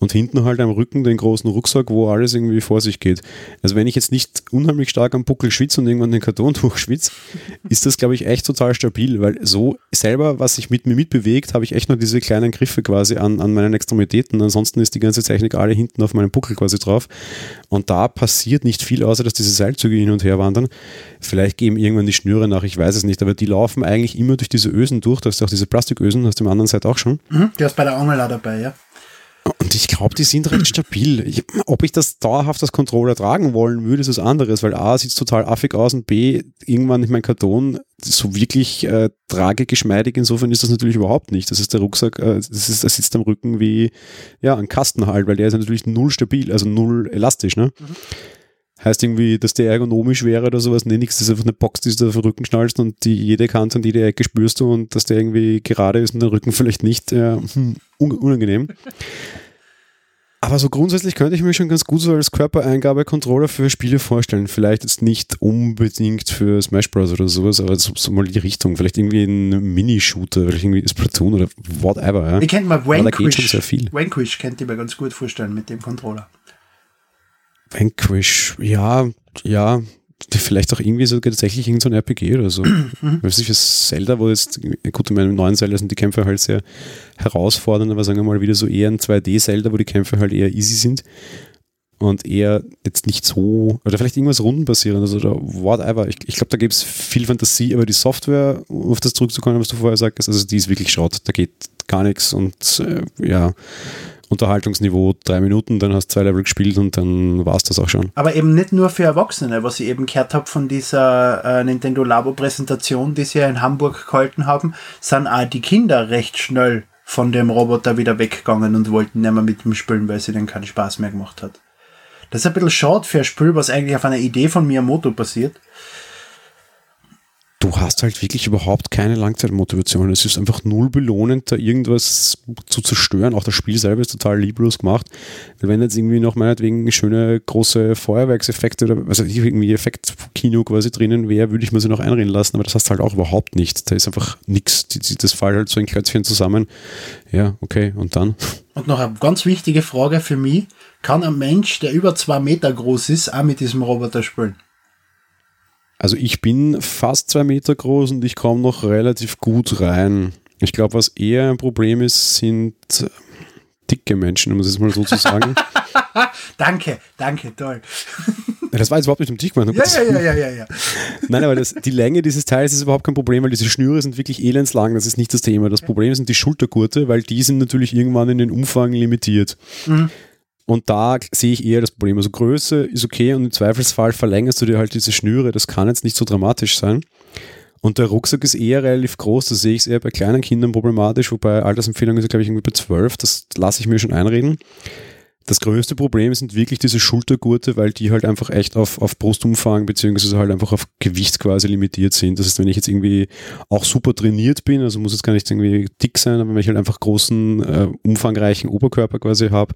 und hinten halt am Rücken den großen Rucksack, wo alles irgendwie vor sich geht. Also wenn ich jetzt nicht unheimlich stark am Buckel schwitze und irgendwann den Karton durchschwitze, ist das, glaube ich, echt total stabil, weil so selber, was sich mit mir mitbewegt, habe ich echt nur diese kleinen Griffe quasi an, an meinen Extremitäten. Ansonsten ist die ganze Technik alle hinten auf meinem Buckel quasi drauf. Und da passiert nicht viel, außer dass diese Seilzüge hin und her wandern. Vielleicht geben irgendwann die Schnüre nach, ich weiß es nicht, aber die laufen eigentlich immer durch diese Ösen durch. Da hast du auch diese Plastikösen, hast du am anderen Seite auch schon. Mhm, die hast bei der Angel auch dabei, ja. Und ich glaube, die sind recht stabil. Ich, ob ich das dauerhaft als Controller tragen wollen würde, ist was anderes, weil A, sieht es total affig aus und B, irgendwann in mein Karton so wirklich äh, tragegeschmeidig. Insofern ist das natürlich überhaupt nicht. Das ist der Rucksack, äh, das, ist, das sitzt am Rücken wie ja, ein Kasten halt, weil der ist natürlich null stabil, also null elastisch. Ne? Mhm. Heißt irgendwie, dass der ergonomisch wäre oder sowas. Nee, nichts. Das ist einfach eine Box, die du auf den Rücken schnallst und die jede Kante und jede Ecke spürst du und dass der irgendwie gerade ist und der Rücken vielleicht nicht. Äh, hm, unangenehm. Aber so grundsätzlich könnte ich mir schon ganz gut so als Körpereingabe-Controller für Spiele vorstellen. Vielleicht jetzt nicht unbedingt für Smash Bros. oder sowas, aber so, so mal die Richtung. Vielleicht irgendwie ein Mini-Shooter, vielleicht irgendwie Splatoon oder whatever. Ja. Ich kennt mal Vanquish. Vanquish kennt ihr mir ganz gut vorstellen mit dem Controller. Vanquish, ja, ja, vielleicht auch irgendwie so tatsächlich irgendein so RPG oder so. Mhm. Weiß nicht, für Zelda, wo jetzt, gut, in meinem neuen Zelda sind die Kämpfe halt sehr herausfordernd, aber sagen wir mal wieder so eher ein 2D-Zelda, wo die Kämpfe halt eher easy sind und eher jetzt nicht so, oder vielleicht irgendwas rundenbasierendes oder whatever. Ich, ich glaube, da gibt es viel Fantasie, aber die Software, um auf das zurückzukommen, was du vorher sagst, also die ist wirklich Schrott. Da geht gar nichts und äh, ja, Unterhaltungsniveau drei Minuten, dann hast du zwei Level gespielt und dann war es das auch schon. Aber eben nicht nur für Erwachsene, was ich eben gehört habe von dieser äh, Nintendo Labo Präsentation, die sie ja in Hamburg gehalten haben, sind auch die Kinder recht schnell von dem Roboter wieder weggegangen und wollten nicht mehr mit ihm spielen, weil sie dann keinen Spaß mehr gemacht hat. Das ist ein bisschen schade für ein Spiel, was eigentlich auf einer Idee von Miyamoto basiert du hast halt wirklich überhaupt keine Langzeitmotivation. Es ist einfach null belohnend, da irgendwas zu zerstören. Auch das Spiel selber ist total lieblos gemacht. Wenn jetzt irgendwie noch meinetwegen schöne große Feuerwerkseffekte oder also irgendwie Effektkino quasi drinnen wäre, würde ich mir sie noch einreden lassen, aber das hast du halt auch überhaupt nicht. Da ist einfach nichts. Das fällt halt so ein Klötzchen zusammen. Ja, okay, und dann? Und noch eine ganz wichtige Frage für mich. Kann ein Mensch, der über zwei Meter groß ist, auch mit diesem Roboter spielen? Also ich bin fast zwei Meter groß und ich komme noch relativ gut rein. Ich glaube, was eher ein Problem ist, sind dicke Menschen, um es jetzt mal so zu sagen. danke, danke, toll. Das war jetzt überhaupt nicht um dich gemeint. Ja, ja, ja, ja, ja, ja. Nein, aber das, die Länge dieses Teils ist überhaupt kein Problem, weil diese Schnüre sind wirklich elendslang, das ist nicht das Thema. Das Problem sind die Schultergurte, weil die sind natürlich irgendwann in den Umfang limitiert. Mhm. Und da sehe ich eher das Problem. Also Größe ist okay und im Zweifelsfall verlängerst du dir halt diese Schnüre. Das kann jetzt nicht so dramatisch sein. Und der Rucksack ist eher relativ groß. Da sehe ich es eher bei kleinen Kindern problematisch, wobei Altersempfehlung ist, glaube ich, irgendwie bei 12. Das lasse ich mir schon einreden. Das größte Problem sind wirklich diese Schultergurte, weil die halt einfach echt auf, auf Brustumfang beziehungsweise halt einfach auf Gewicht quasi limitiert sind. Das heißt, wenn ich jetzt irgendwie auch super trainiert bin, also muss jetzt gar nicht irgendwie dick sein, aber wenn ich halt einfach großen, äh, umfangreichen Oberkörper quasi habe,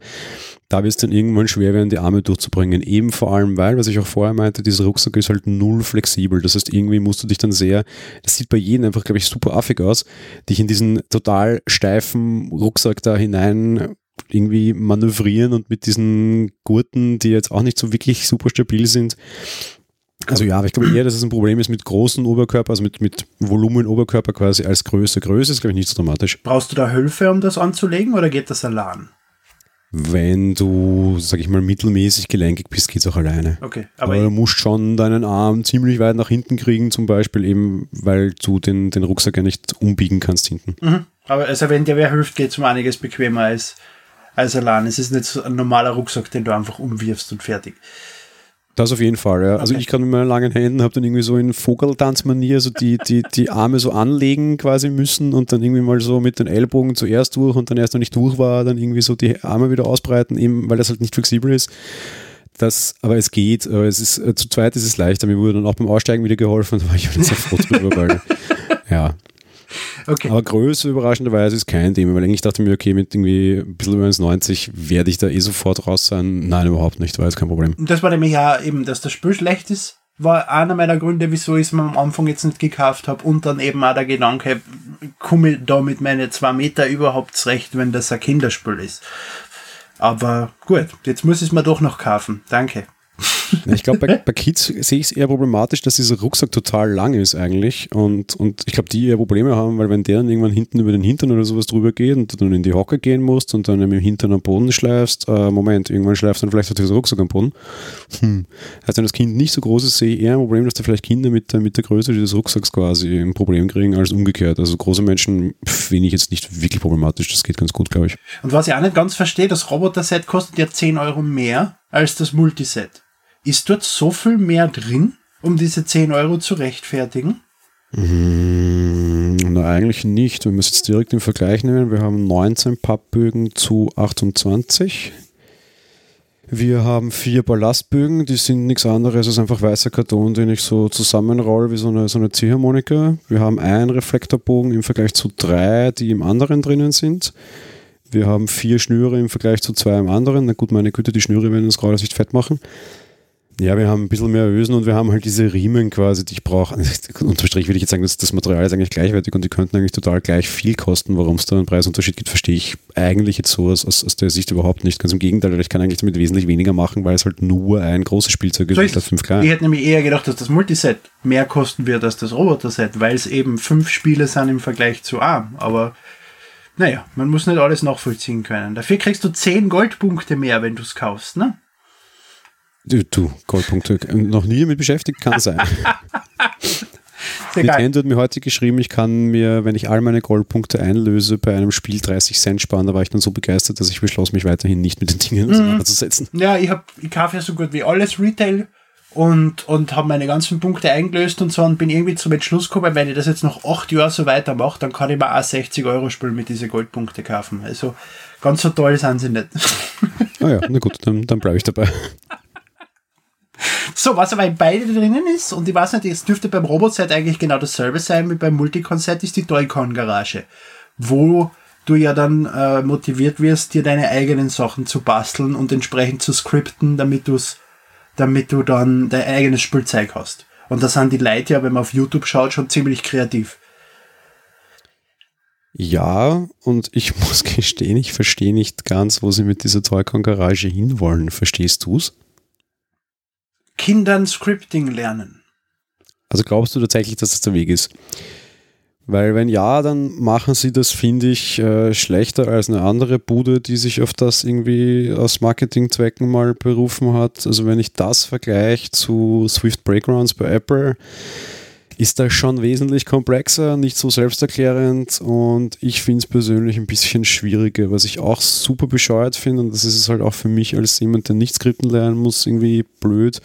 da wird es dann irgendwann schwer werden, die Arme durchzubringen. Eben vor allem, weil, was ich auch vorher meinte, dieser Rucksack ist halt null flexibel. Das heißt, irgendwie musst du dich dann sehr, das sieht bei jedem einfach, glaube ich, super affig aus, dich in diesen total steifen Rucksack da hinein irgendwie manövrieren und mit diesen Gurten, die jetzt auch nicht so wirklich super stabil sind. Also ja, aber ich glaube eher, dass es ein Problem ist mit großen Oberkörper, also mit, mit Volumen Oberkörper quasi als Größe. Größe ist, glaube ich, nicht so dramatisch. Brauchst du da Hilfe, um das anzulegen oder geht das allein? Wenn du, sag ich mal, mittelmäßig gelenkig bist, geht es auch alleine. Okay, aber, aber du musst schon deinen Arm ziemlich weit nach hinten kriegen, zum Beispiel eben, weil du den, den Rucksack ja nicht umbiegen kannst hinten. Mhm. Aber also wenn dir wer hilft, geht es um einiges bequemer als als allein. Es ist nicht so ein normaler Rucksack, den du einfach umwirfst und fertig. Das auf jeden Fall, ja. Also Okay. ich kann mit meinen langen Händen, habe dann irgendwie so in Vogeltanzmanier so die, die, die Arme so anlegen quasi müssen und dann irgendwie mal so mit den Ellbogen zuerst durch und dann erst noch nicht durch war, dann irgendwie so die Arme wieder ausbreiten, eben weil das halt nicht flexibel ist. Das, aber es geht, aber es ist, äh, zu zweit ist es leichter. Mir wurde dann auch beim Aussteigen wieder geholfen, da war ich nicht so froh drüber, weil, ja. Okay. Aber Größe überraschenderweise ist kein Thema, weil eigentlich dachte ich mir, okay, mit irgendwie ein bisschen über 1,90 werde ich da eh sofort raus sein. Nein, überhaupt nicht, war jetzt kein Problem. Das war nämlich ja eben, dass das Spiel schlecht ist, war einer meiner Gründe, wieso ich es mir am Anfang jetzt nicht gekauft habe. Und dann eben auch der Gedanke, komme ich da mit meinen zwei Meter überhaupt zurecht, wenn das ein Kinderspiel ist. Aber gut, jetzt muss ich es mir doch noch kaufen. Danke. Ich glaube, bei, bei Kids sehe ich es eher problematisch, dass dieser Rucksack total lang ist eigentlich. Und, und ich glaube, die eher Probleme haben, weil wenn der dann irgendwann hinten über den Hintern oder sowas drüber geht und du dann in die Hocke gehen musst und dann mit dem Hintern am Boden schleifst, äh, Moment, irgendwann schleifst du dann vielleicht auch diesen Rucksack am Boden. Hm. Also wenn das Kind nicht so groß ist, sehe ich eher ein Problem, dass da vielleicht Kinder mit mit der Größe dieses Rucksacks quasi ein Problem kriegen, als umgekehrt. Also große Menschen finde ich jetzt nicht wirklich problematisch. Das geht ganz gut, glaube ich. Und was ich auch nicht ganz verstehe, das Roboter-Set kostet ja 10 Euro mehr als das Multiset. Ist dort so viel mehr drin, um diese 10 Euro zu rechtfertigen? Mm, Na, eigentlich nicht. Wenn wir es jetzt direkt im Vergleich nehmen, wir haben 19 Pappbögen zu 28. Wir haben vier Ballastbögen, die sind nichts anderes als einfach weißer Karton, den ich so zusammenroll wie so eine, so eine Ziehharmonika. Wir haben einen Reflektorbogen im Vergleich zu drei, die im anderen drinnen sind. Wir haben vier Schnüre im Vergleich zu zwei im anderen. Na gut, meine Güte, die Schnüre werden uns gerade nicht fett machen. Ja, wir haben ein bisschen mehr Ösen und wir haben halt diese Riemen quasi, die ich brauche. Unterm Strich würde ich jetzt sagen, dass das Material ist eigentlich gleichwertig und die könnten eigentlich total gleich viel kosten. Warum es da einen Preisunterschied gibt, verstehe ich eigentlich jetzt so aus, aus, aus der Sicht überhaupt nicht. Ganz im Gegenteil, ich kann eigentlich damit wesentlich weniger machen, weil es halt nur ein großes Spielzeug ist So statt es. fünf Ich kleine. hätte nämlich eher gedacht, dass das Multiset mehr kosten wird als das Roboter-Set, weil es eben fünf Spiele sind im Vergleich zu arm. Aber naja, man muss nicht alles nachvollziehen können. Dafür kriegst du 10 Goldpunkte mehr, wenn du es kaufst, ne? Du, du, Goldpunkte, noch nie damit beschäftigt, kann sein. Nintendo hat mir heute geschrieben, ich kann mir, wenn ich all meine Goldpunkte einlöse, bei einem Spiel 30 Cent sparen. Da war ich dann so begeistert, dass ich beschloss, mich weiterhin nicht mit den Dingen Mhm. auseinanderzusetzen. Ja, ich, hab, ich kaufe ja so gut wie alles Retail und, und habe meine ganzen Punkte eingelöst und so und bin irgendwie zum Entschluss gekommen, wenn ich das jetzt noch acht Jahre so weitermache, dann kann ich mir auch 60 Euro Spiel mit diesen Goldpunkte kaufen. Also ganz so toll sind sie nicht. Ah ja, na gut, dann, dann bleibe ich dabei. So, was aber in beide drinnen ist, und ich weiß nicht, es dürfte beim Robotset eigentlich genau dasselbe sein wie beim Multicon-Set, ist die Toycon-Garage, wo du ja dann äh, motiviert wirst, dir deine eigenen Sachen zu basteln und entsprechend zu skripten, damit du's, damit du dann dein eigenes Spielzeug hast. Und da sind die Leute ja, wenn man auf YouTube schaut, schon ziemlich kreativ. Ja, und ich muss gestehen, ich verstehe nicht ganz, wo sie mit dieser Toycon-Garage hinwollen. Verstehst du's? Kindern Scripting lernen. Also glaubst du tatsächlich, dass das der Weg ist? Weil wenn ja, dann machen sie das, finde ich, äh, schlechter als eine andere Bude, die sich auf das irgendwie aus Marketingzwecken mal berufen hat. Also wenn ich das vergleiche zu Swift Breakgrounds bei Apple, ist das schon wesentlich komplexer, nicht so selbsterklärend und ich finde es persönlich ein bisschen schwieriger, was ich auch super bescheuert finde und das ist es halt auch für mich als jemand, der nicht skripten lernen muss, irgendwie blöd.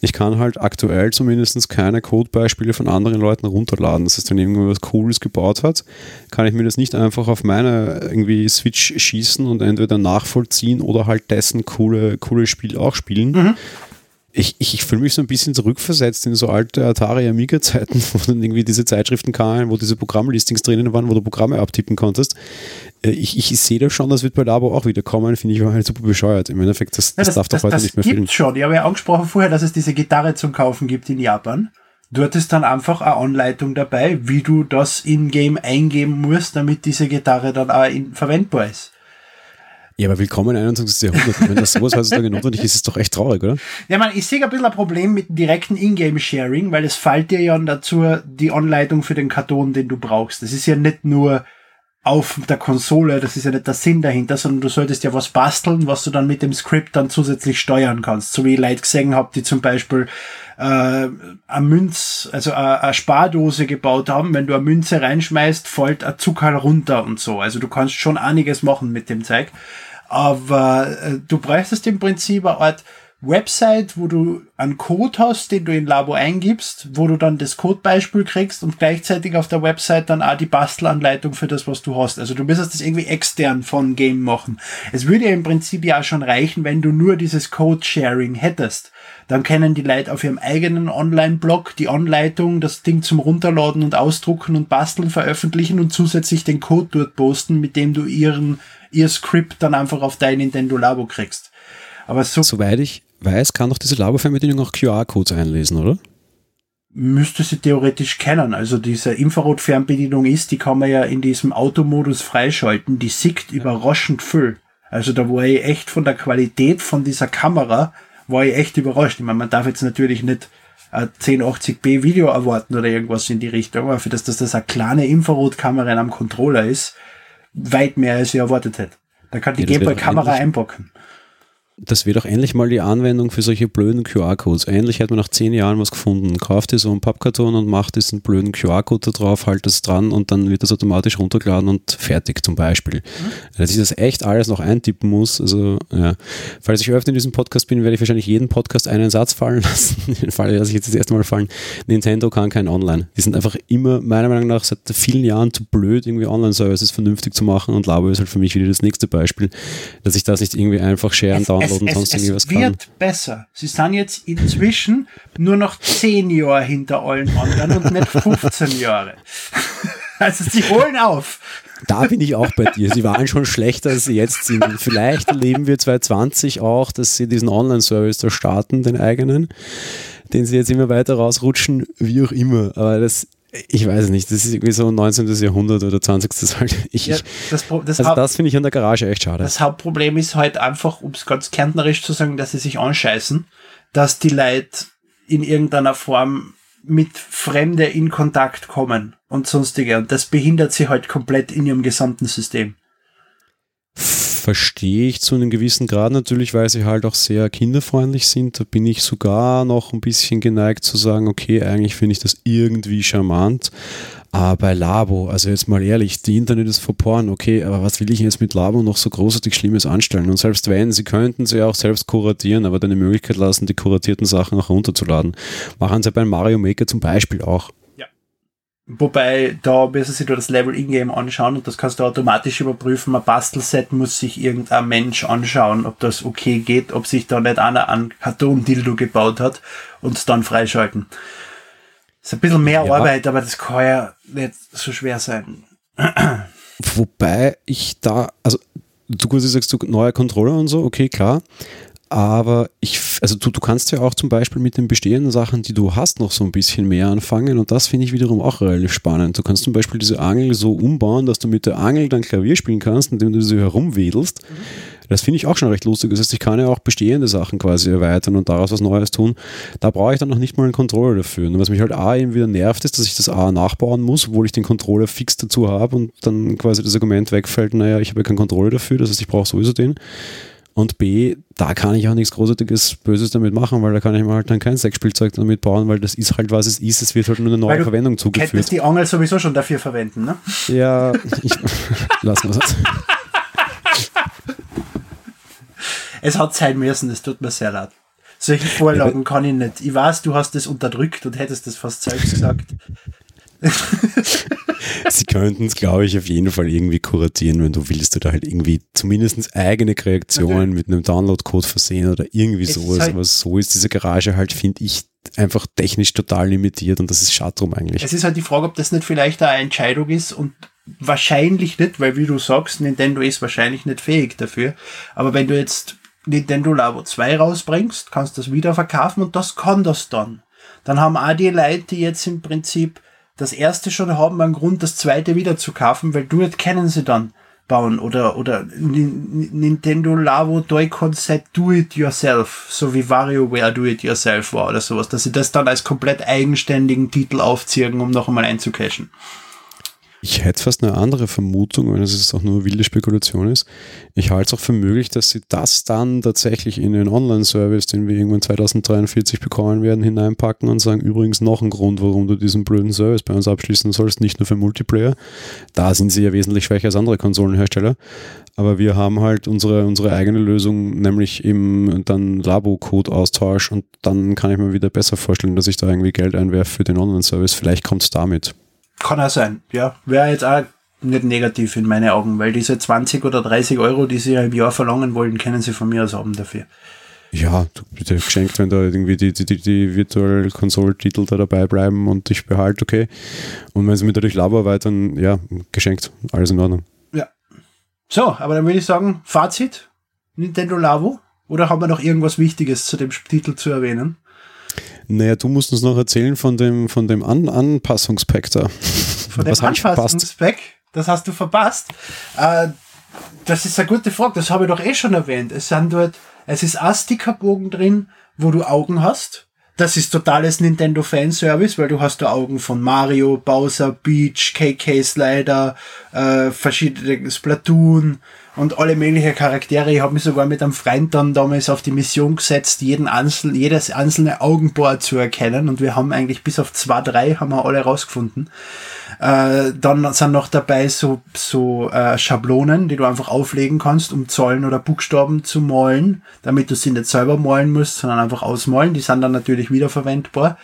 Ich kann halt aktuell zumindest keine Codebeispiele von anderen Leuten runterladen. Das heißt, wenn irgendwer was Cooles gebaut hat, kann ich mir das nicht einfach auf meine irgendwie Switch schießen und entweder nachvollziehen oder halt dessen coole, coole Spiel auch spielen. Ich, ich, ich fühle mich so ein bisschen zurückversetzt in so alte Atari Amiga-Zeiten, wo dann irgendwie diese Zeitschriften kamen, wo diese Programmlistings drinnen waren, wo du Programme abtippen konntest. Äh, Ich, ich sehe das schon, das wird bei Labo auch wieder kommen, finde ich halt super bescheuert. Im Endeffekt, das, Ja, das, darf doch heute nicht mehr fehlen. schon. Ich habe ja angesprochen vorher, dass es diese Gitarre zum Kaufen gibt in Japan. Dort ist dann einfach eine Anleitung dabei, wie du das in-game eingeben musst, damit diese Gitarre dann auch in, verwendbar ist. Ja, aber willkommen im 21. Jahrhundert. Wenn das sowas heutzutage notwendig ist, ist es doch echt traurig, oder? Ja, man, ich sehe ein bisschen ein Problem mit direkten Ingame-Sharing, weil es fällt dir ja dazu die Anleitung für den Karton, den du brauchst. Das ist ja nicht nur auf der Konsole, das ist ja nicht der Sinn dahinter, sondern du solltest ja was basteln, was du dann mit dem Skript dann zusätzlich steuern kannst. So wie ich Leute gesehen habe, die zum Beispiel äh, eine Münz, also eine, eine Spardose gebaut haben. Wenn du eine Münze reinschmeißt, fällt ein Zuckerl runter und so. Also du kannst schon einiges machen mit dem Zeug. Aber äh, du bräuchtest im Prinzip eine Art Website, wo du einen Code hast, den du in Labo eingibst, wo du dann das Codebeispiel kriegst und gleichzeitig auf der Website dann auch die Bastelanleitung für das, was du hast. Also du müsstest das irgendwie extern von Game machen. Es würde ja im Prinzip ja schon reichen, wenn du nur dieses Code-Sharing hättest. Dann können die Leute auf ihrem eigenen Online-Blog die Anleitung, das Ding zum Runterladen und Ausdrucken und Basteln veröffentlichen und zusätzlich den Code dort posten, mit dem du ihren, ihr Script dann einfach auf dein Nintendo Labo kriegst. Aber so Soweit ich weiß, kann doch diese Labo-Fernbedienung auch QR-Codes einlesen, oder? Müsste sie theoretisch kennen. Also diese Infrarot-Fernbedienung ist, die kann man ja in diesem Automodus freischalten. Die sieht überraschend viel. Also da war ich echt von der Qualität von dieser Kamera, war ich echt überrascht. Ich meine, man darf jetzt natürlich nicht ein 1080p Video erwarten oder irgendwas in die Richtung, aber für das, dass das eine kleine Infrarotkamera in einem Controller ist, weit mehr als ich erwartet hätte. Da kann die ja, Gameboy-Kamera einpacken. Das wird auch endlich mal die Anwendung für solche blöden QR-Codes. Endlich hat man nach zehn Jahren was gefunden. Kauft ihr so einen Pappkarton und macht diesen blöden QR-Code da drauf, halt das dran und dann wird das automatisch runtergeladen und fertig zum Beispiel. Mhm. Dass ich das echt alles noch eintippen muss. Also, ja. Falls ich öfter in diesem Podcast bin, werde ich wahrscheinlich jeden Podcast einen Satz fallen lassen. In dem Fall lasse ich jetzt das erste Mal fallen. Nintendo kann kein Online. Die sind einfach immer, meiner Meinung nach, seit vielen Jahren zu blöd, irgendwie Online-Services vernünftig zu machen und Labo ist halt für mich wieder das nächste Beispiel, dass ich das nicht irgendwie einfach sharen, downloaden downloaden, es, sonst es, irgendwie was kann. Wird besser. Sie sind jetzt inzwischen nur noch 10 Jahre hinter allen anderen und nicht 15 Jahre. Also sie holen auf. Da bin ich auch bei dir. Sie waren schon schlechter, als sie jetzt sind. Und vielleicht erleben wir 2020 auch, dass sie diesen Online-Service da starten, den eigenen, den sie jetzt immer weiter rausrutschen, wie auch immer. Aber das ich weiß nicht, das ist irgendwie so 19. Jahrhundert oder 20. halt. Ich, ja, das, das, also das finde ich in der Garage echt schade. Das Hauptproblem ist halt einfach, um es ganz kärntnerisch zu sagen, dass sie sich anscheißen, dass die Leute in irgendeiner Form mit Fremde in Kontakt kommen und sonstige. Und das behindert sie halt komplett in ihrem gesamten System verstehe ich zu einem gewissen Grad natürlich, weil sie halt auch sehr kinderfreundlich sind. Da bin ich sogar noch ein bisschen geneigt zu sagen, okay, eigentlich finde ich das irgendwie charmant. Aber bei Labo, also jetzt mal ehrlich, die Internet ist vor Porn, okay, aber was will ich jetzt mit Labo noch so großartig Schlimmes anstellen? Und selbst wenn, sie könnten sie auch selbst kuratieren, aber dann die Möglichkeit lassen, die kuratierten Sachen auch runterzuladen. Machen sie beim Mario Maker zum Beispiel auch. Wobei, da müssen sie dir das Level Ingame anschauen und das kannst du automatisch überprüfen. Ein Bastelset muss sich irgendein Mensch anschauen, ob das okay geht, ob sich da nicht einer an Karton-Dildo gebaut hat und es dann freischalten. Ist ein bisschen mehr ja. Arbeit, aber das kann ja nicht so schwer sein. Wobei ich da, also du quasi sagst, du neuer Controller und so, okay, klar. Aber ich, also du, du kannst ja auch zum Beispiel mit den bestehenden Sachen, die du hast, noch so ein bisschen mehr anfangen und das finde ich wiederum auch relativ spannend. Du kannst zum Beispiel diese Angel so umbauen, dass du mit der Angel dann Klavier spielen kannst, indem du sie herumwedelst. Mhm. Das finde ich auch schon recht lustig. Das heißt, ich kann ja auch bestehende Sachen quasi erweitern und daraus was Neues tun. Da brauche ich dann noch nicht mal einen Controller dafür. Und was mich halt A eben wieder nervt, ist, dass ich das A nachbauen muss, obwohl ich den Controller fix dazu habe und dann quasi das Argument wegfällt, naja, ich habe ja keinen Controller dafür, das heißt, ich brauche sowieso den. Und B, da kann ich auch nichts Großartiges Böses damit machen, weil da kann ich mir halt dann kein Sexspielzeug damit bauen, weil das ist halt, was es ist. Es wird halt nur eine neue Verwendung zugeführt. Du könntest die Angel sowieso schon dafür verwenden, ne? Ja, ich, lassen wir es. Es hat sein müssen, es tut mir sehr leid. Solche Vorlagen kann ich nicht. Ich weiß, du hast das unterdrückt und hättest das fast selbst gesagt. Sie könnten es, glaube ich, auf jeden Fall irgendwie kuratieren, wenn du willst, oder halt irgendwie zumindest eigene Kreationen mit einem Download-Code versehen oder irgendwie es sowas. Halt Aber so ist diese Garage halt, finde ich, einfach technisch total limitiert und das ist schade drum eigentlich. Es ist halt die Frage, ob das nicht vielleicht eine Entscheidung ist und wahrscheinlich nicht, weil wie du sagst, Nintendo ist wahrscheinlich nicht fähig dafür. Aber wenn du jetzt Nintendo Labo 2 rausbringst, kannst du das wieder verkaufen und das kann das dann. Dann haben auch die Leute, die jetzt im Prinzip das erste schon haben einen Grund, das zweite wieder zu kaufen, weil du kennen sie dann bauen oder oder Nintendo Labo Toy-Con Set Do It Yourself, so wie WarioWare Do It Yourself war oder sowas, dass sie das dann als komplett eigenständigen Titel aufziehen, um noch einmal einzucashen. Ich hätte fast eine andere Vermutung, wenn es auch nur wilde Spekulation ist. Ich halte es auch für möglich, dass sie das dann tatsächlich in den Online-Service, den wir irgendwann 2043 bekommen werden, hineinpacken und sagen, übrigens noch ein Grund, warum du diesen blöden Service bei uns abschließen sollst, nicht nur für Multiplayer. Da sind sie ja wesentlich schwächer als andere Konsolenhersteller. Aber wir haben halt unsere, unsere eigene Lösung, nämlich eben dann Labo-Code-Austausch und dann kann ich mir wieder besser vorstellen, dass ich da irgendwie Geld einwerfe für den Online-Service. Vielleicht kommt es damit. Kann auch sein, ja. Wäre jetzt auch nicht negativ in meine Augen, weil diese 20 oder 30 Euro, die sie ja im Jahr verlangen wollen, können sie von mir aus haben dafür. Ja, bitte geschenkt, wenn da irgendwie die, die, die, die Virtual Console-Titel da dabei bleiben und ich behalte, okay. Und wenn sie mir dadurch Labo erweitern, ja, geschenkt, alles in Ordnung. Ja. So, aber dann würde ich sagen, Fazit, Nintendo Labo, oder haben wir noch irgendwas Wichtiges zu dem Titel zu erwähnen? Naja, du musst uns noch erzählen von dem, von dem An Anpassungspack da. Von dem Anpassungspack? Das hast du verpasst. Äh, das ist eine gute Frage, das habe ich doch eh schon erwähnt. Es sind dort, es ist ein Stickerbogen drin, wo du Augen hast. Das ist totales Nintendo Fanservice, weil du hast da Augen von Mario, Bowser, Beach, KK Slider, äh, verschiedene Splatoon und alle möglichen Charaktere. Ich habe mich sogar mit einem Freund dann damals auf die Mission gesetzt, jeden einzelnen, jedes einzelne Augenbohr zu erkennen und wir haben eigentlich bis auf zwei, drei haben wir alle rausgefunden. Äh, dann sind noch dabei so, so äh, Schablonen, die du einfach auflegen kannst, um Zahlen oder Buchstaben zu malen, damit du sie nicht selber malen musst, sondern einfach ausmalen. Die sind dann natürlich wiederverwendbar.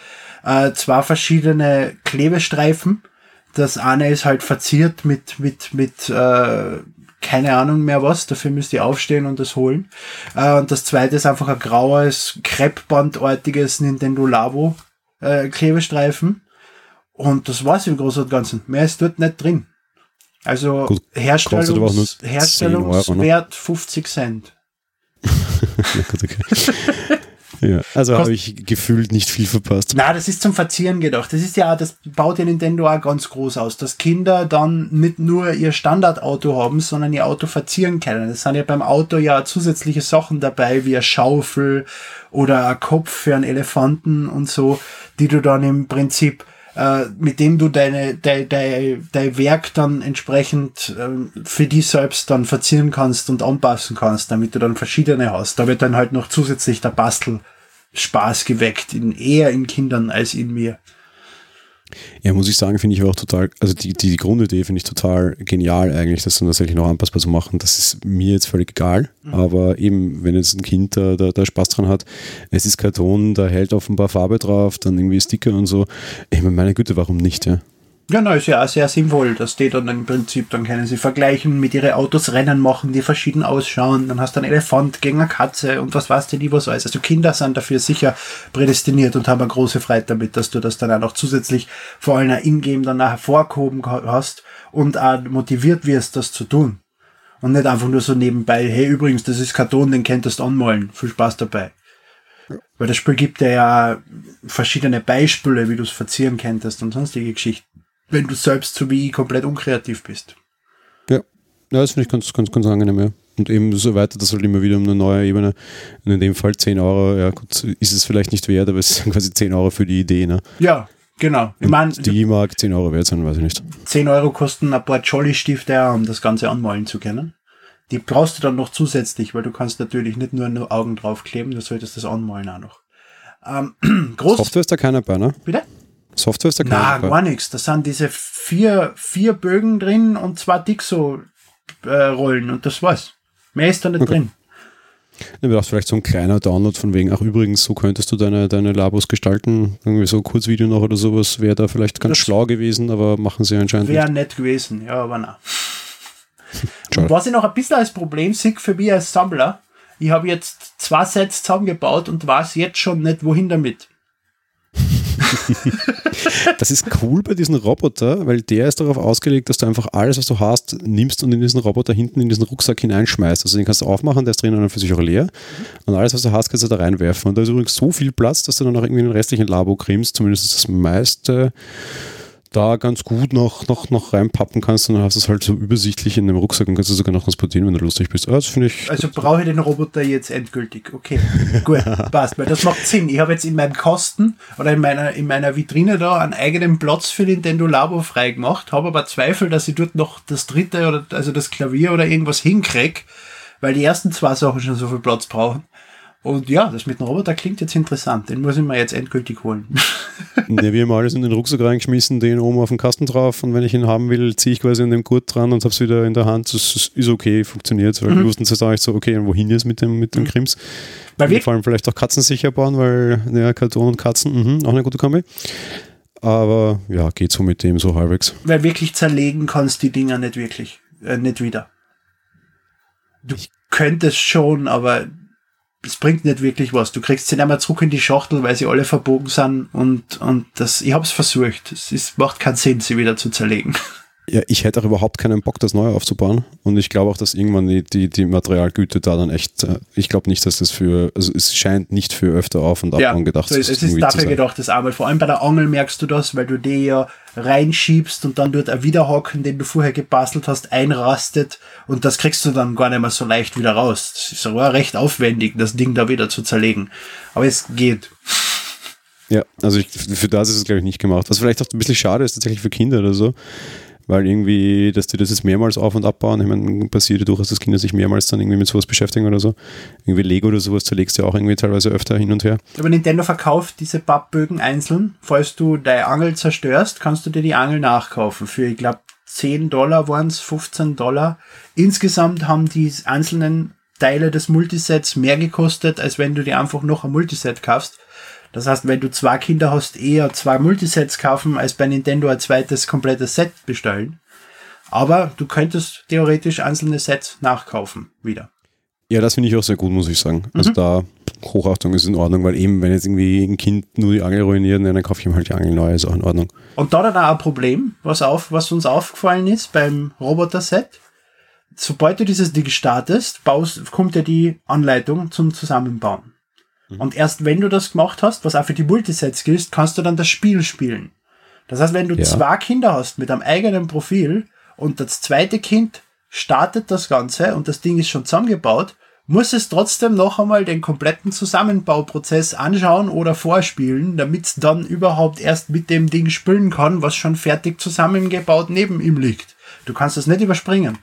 Äh, zwei verschiedene Klebestreifen. Das eine ist halt verziert mit, mit, mit äh, keine Ahnung mehr was, dafür müsst ihr aufstehen und das holen. Äh, und das zweite ist einfach ein graues, Kreppbandartiges Nintendo Labo äh, Klebestreifen. Und das war's im Großen und Ganzen. Mehr ist dort nicht drin. Also Gut, Herstellungs Herstellungswert Euro, 50 Cent. okay. Ja, also habe ich gefühlt nicht viel verpasst. Na, das ist zum Verzieren gedacht. Das ist ja, das baut ja Nintendo auch ganz groß aus, dass Kinder dann nicht nur ihr Standardauto haben, sondern ihr Auto verzieren können. Es sind ja beim Auto ja zusätzliche Sachen dabei, wie eine Schaufel oder ein Kopf für einen Elefanten und so, die du dann im Prinzip äh, mit dem du deine, dein, dein, dein Werk dann entsprechend äh, für dich selbst dann verzieren kannst und anpassen kannst, damit du dann verschiedene hast. Da wird dann halt noch zusätzlich der Bastelspaß geweckt, in, eher in Kindern als in mir. Ja, muss ich sagen, finde ich auch total, also die, die Grundidee finde ich total genial eigentlich, das dann tatsächlich noch anpassbar zu machen. Das ist mir jetzt völlig egal, mhm. aber eben, wenn jetzt ein Kind da, da, da, Spaß dran hat, es ist Karton, da hält offenbar Farbe drauf, dann irgendwie Sticker und so. Ich meine, meine Güte, warum nicht, ja? Ja, na, ist ja auch sehr sinnvoll, dass die dann im Prinzip, dann können sie vergleichen, mit ihren Autos Rennen machen, die verschieden ausschauen, dann hast du einen Elefant gegen eine Katze und was weißt du die, was alles. Also Kinder sind dafür sicher prädestiniert und haben eine große Freude damit, dass du das dann auch noch zusätzlich vor allem in-game dann nachher vorgehoben hast und auch motiviert wirst, das zu tun. Und nicht einfach nur so nebenbei, hey, übrigens, das ist Karton, den könntest du anmalen. Viel Spaß dabei. Weil das Spiel gibt dir ja verschiedene Beispiele, wie du es verzieren könntest und sonstige Geschichten wenn du selbst so wie ich komplett unkreativ bist. Ja, ja das finde ich ganz, ganz, ganz angenehm, ja. Und eben so weiter, das halt immer wieder um eine neue Ebene. Und in dem Fall 10 Euro, ja gut, ist es vielleicht nicht wert, aber es sind quasi 10 Euro für die Idee, ne? Ja, genau. Ich mein, die mag 10 Euro wert sein, weiß ich nicht. 10 Euro kosten ein paar Jolly-Stifte, um das Ganze anmalen zu können. Die brauchst du dann noch zusätzlich, weil du kannst natürlich nicht nur, nur Augen draufkleben, du solltest das anmalen auch noch. Ähm, Software ist da keiner bei, ne? Bitte? Software ist da keiner Na, gar nichts. Da sind diese vier, vier Bögen drin und zwei Dixo-Rollen und das war's. Mehr ist da nicht okay. drin. Ich dachte, vielleicht so ein kleiner Download von wegen, ach übrigens, so könntest du deine, deine Labos gestalten. Irgendwie so ein Kurzvideo noch oder sowas wäre da vielleicht ganz das schlau gewesen, aber machen sie anscheinend Wäre nett gewesen, ja, aber na. Und was ich noch ein bisschen als Problem sehe für mich als Sammler, ich habe jetzt zwei Sets zusammengebaut und weiß jetzt schon nicht, wohin damit. das ist cool bei diesem Roboter, weil der ist darauf ausgelegt, dass du einfach alles, was du hast, nimmst und in diesen Roboter hinten in diesen Rucksack hineinschmeißt. Also den kannst du aufmachen, der ist drinnen für sich auch leer. Und alles, was du hast, kannst du da reinwerfen. Und da ist übrigens so viel Platz, dass du dann auch irgendwie den restlichen Labo kriegst. Zumindest das meiste da ganz gut noch, noch, noch reinpappen kannst und dann hast du es halt so übersichtlich in dem Rucksack und kannst du sogar noch transportieren, wenn du lustig bist. Also, ich. Also brauche ich den Roboter jetzt endgültig. Okay, gut, passt, weil das macht Sinn. Ich habe jetzt in meinem Kosten oder in meiner, in meiner Vitrine da einen eigenen Platz für Nintendo Labo freigemacht, habe aber Zweifel, dass ich dort noch das dritte oder also das Klavier oder irgendwas hinkriege, weil die ersten zwei Sachen schon so viel Platz brauchen. Und ja, das mit dem Roboter klingt jetzt interessant. Den muss ich mir jetzt endgültig holen. ne, wir haben alles in den Rucksack reingeschmissen, den oben auf den Kasten drauf und wenn ich ihn haben will, ziehe ich quasi an dem Gurt dran und habe es wieder in der Hand. Das ist okay, funktioniert. Weil mhm. wir wussten nicht so, okay, wohin jetzt mit dem, mit dem mhm. Krims. Weil wir vor allem vielleicht auch Katzen sicher bauen, weil ja, Karton und Katzen, mh, auch eine gute Kombi. Aber ja, geht so mit dem so halbwegs. Weil wirklich zerlegen kannst die Dinger nicht wirklich, äh, nicht wieder. Du könntest schon, aber es bringt nicht wirklich was. Du kriegst sie nicht mehr zurück in die Schachtel, weil sie alle verbogen sind und, und das, ich habe es versucht. Es ist, macht keinen Sinn, sie wieder zu zerlegen. Ja, ich hätte auch überhaupt keinen Bock, das neu aufzubauen. Und ich glaube auch, dass irgendwann die, die, die Materialgüte da dann echt, äh, ich glaube nicht, dass das für, also es scheint nicht für öfter auf und ab ja, gedacht so, Es ist dafür gedacht, das Arbeit. Vor allem bei der Angel merkst du das, weil du die ja reinschiebst und dann dort ein Wiederhocken, den du vorher gebastelt hast, einrastet und das kriegst du dann gar nicht mehr so leicht wieder raus. Das ist aber recht aufwendig, das Ding da wieder zu zerlegen. Aber es geht. Ja, also ich, für das ist es, glaube ich, nicht gemacht. Was vielleicht auch ein bisschen schade ist, tatsächlich für Kinder oder so weil irgendwie, dass die das jetzt mehrmals auf- und abbauen. Ich meine, passiert ja durchaus, dass Kinder sich mehrmals dann irgendwie mit sowas beschäftigen oder so. Irgendwie Lego oder sowas zerlegst du ja auch irgendwie teilweise öfter hin und her. Aber Nintendo verkauft diese Pappbögen einzeln. Falls du deine Angel zerstörst, kannst du dir die Angel nachkaufen. Für, ich glaube, 10 Dollar waren es, 15 Dollar. Insgesamt haben die einzelnen Teile des Multisets mehr gekostet, als wenn du dir einfach noch ein Multiset kaufst. Das heißt, wenn du zwei Kinder hast, eher zwei Multisets kaufen, als bei Nintendo ein zweites komplettes Set bestellen. Aber du könntest theoretisch einzelne Sets nachkaufen wieder. Ja, das finde ich auch sehr gut, muss ich sagen. Also mhm. da Hochachtung ist in Ordnung, weil eben, wenn jetzt irgendwie ein Kind nur die Angel ruiniert, dann kaufe ich ihm halt die Angel neu, ist auch in Ordnung. Und da dann auch ein Problem, was, auf, was uns aufgefallen ist beim Roboter-Set. Sobald du dieses Ding startest, baust, kommt ja die Anleitung zum Zusammenbauen. Mhm. Und erst wenn du das gemacht hast, was auch für die Multisets gilt, kannst du dann das Spiel spielen. Das heißt, wenn du ja. zwei Kinder hast mit einem eigenen Profil und das zweite Kind startet das Ganze und das Ding ist schon zusammengebaut, muss es trotzdem noch einmal den kompletten Zusammenbauprozess anschauen oder vorspielen, damit es dann überhaupt erst mit dem Ding spielen kann, was schon fertig zusammengebaut neben ihm liegt. Du kannst das nicht überspringen.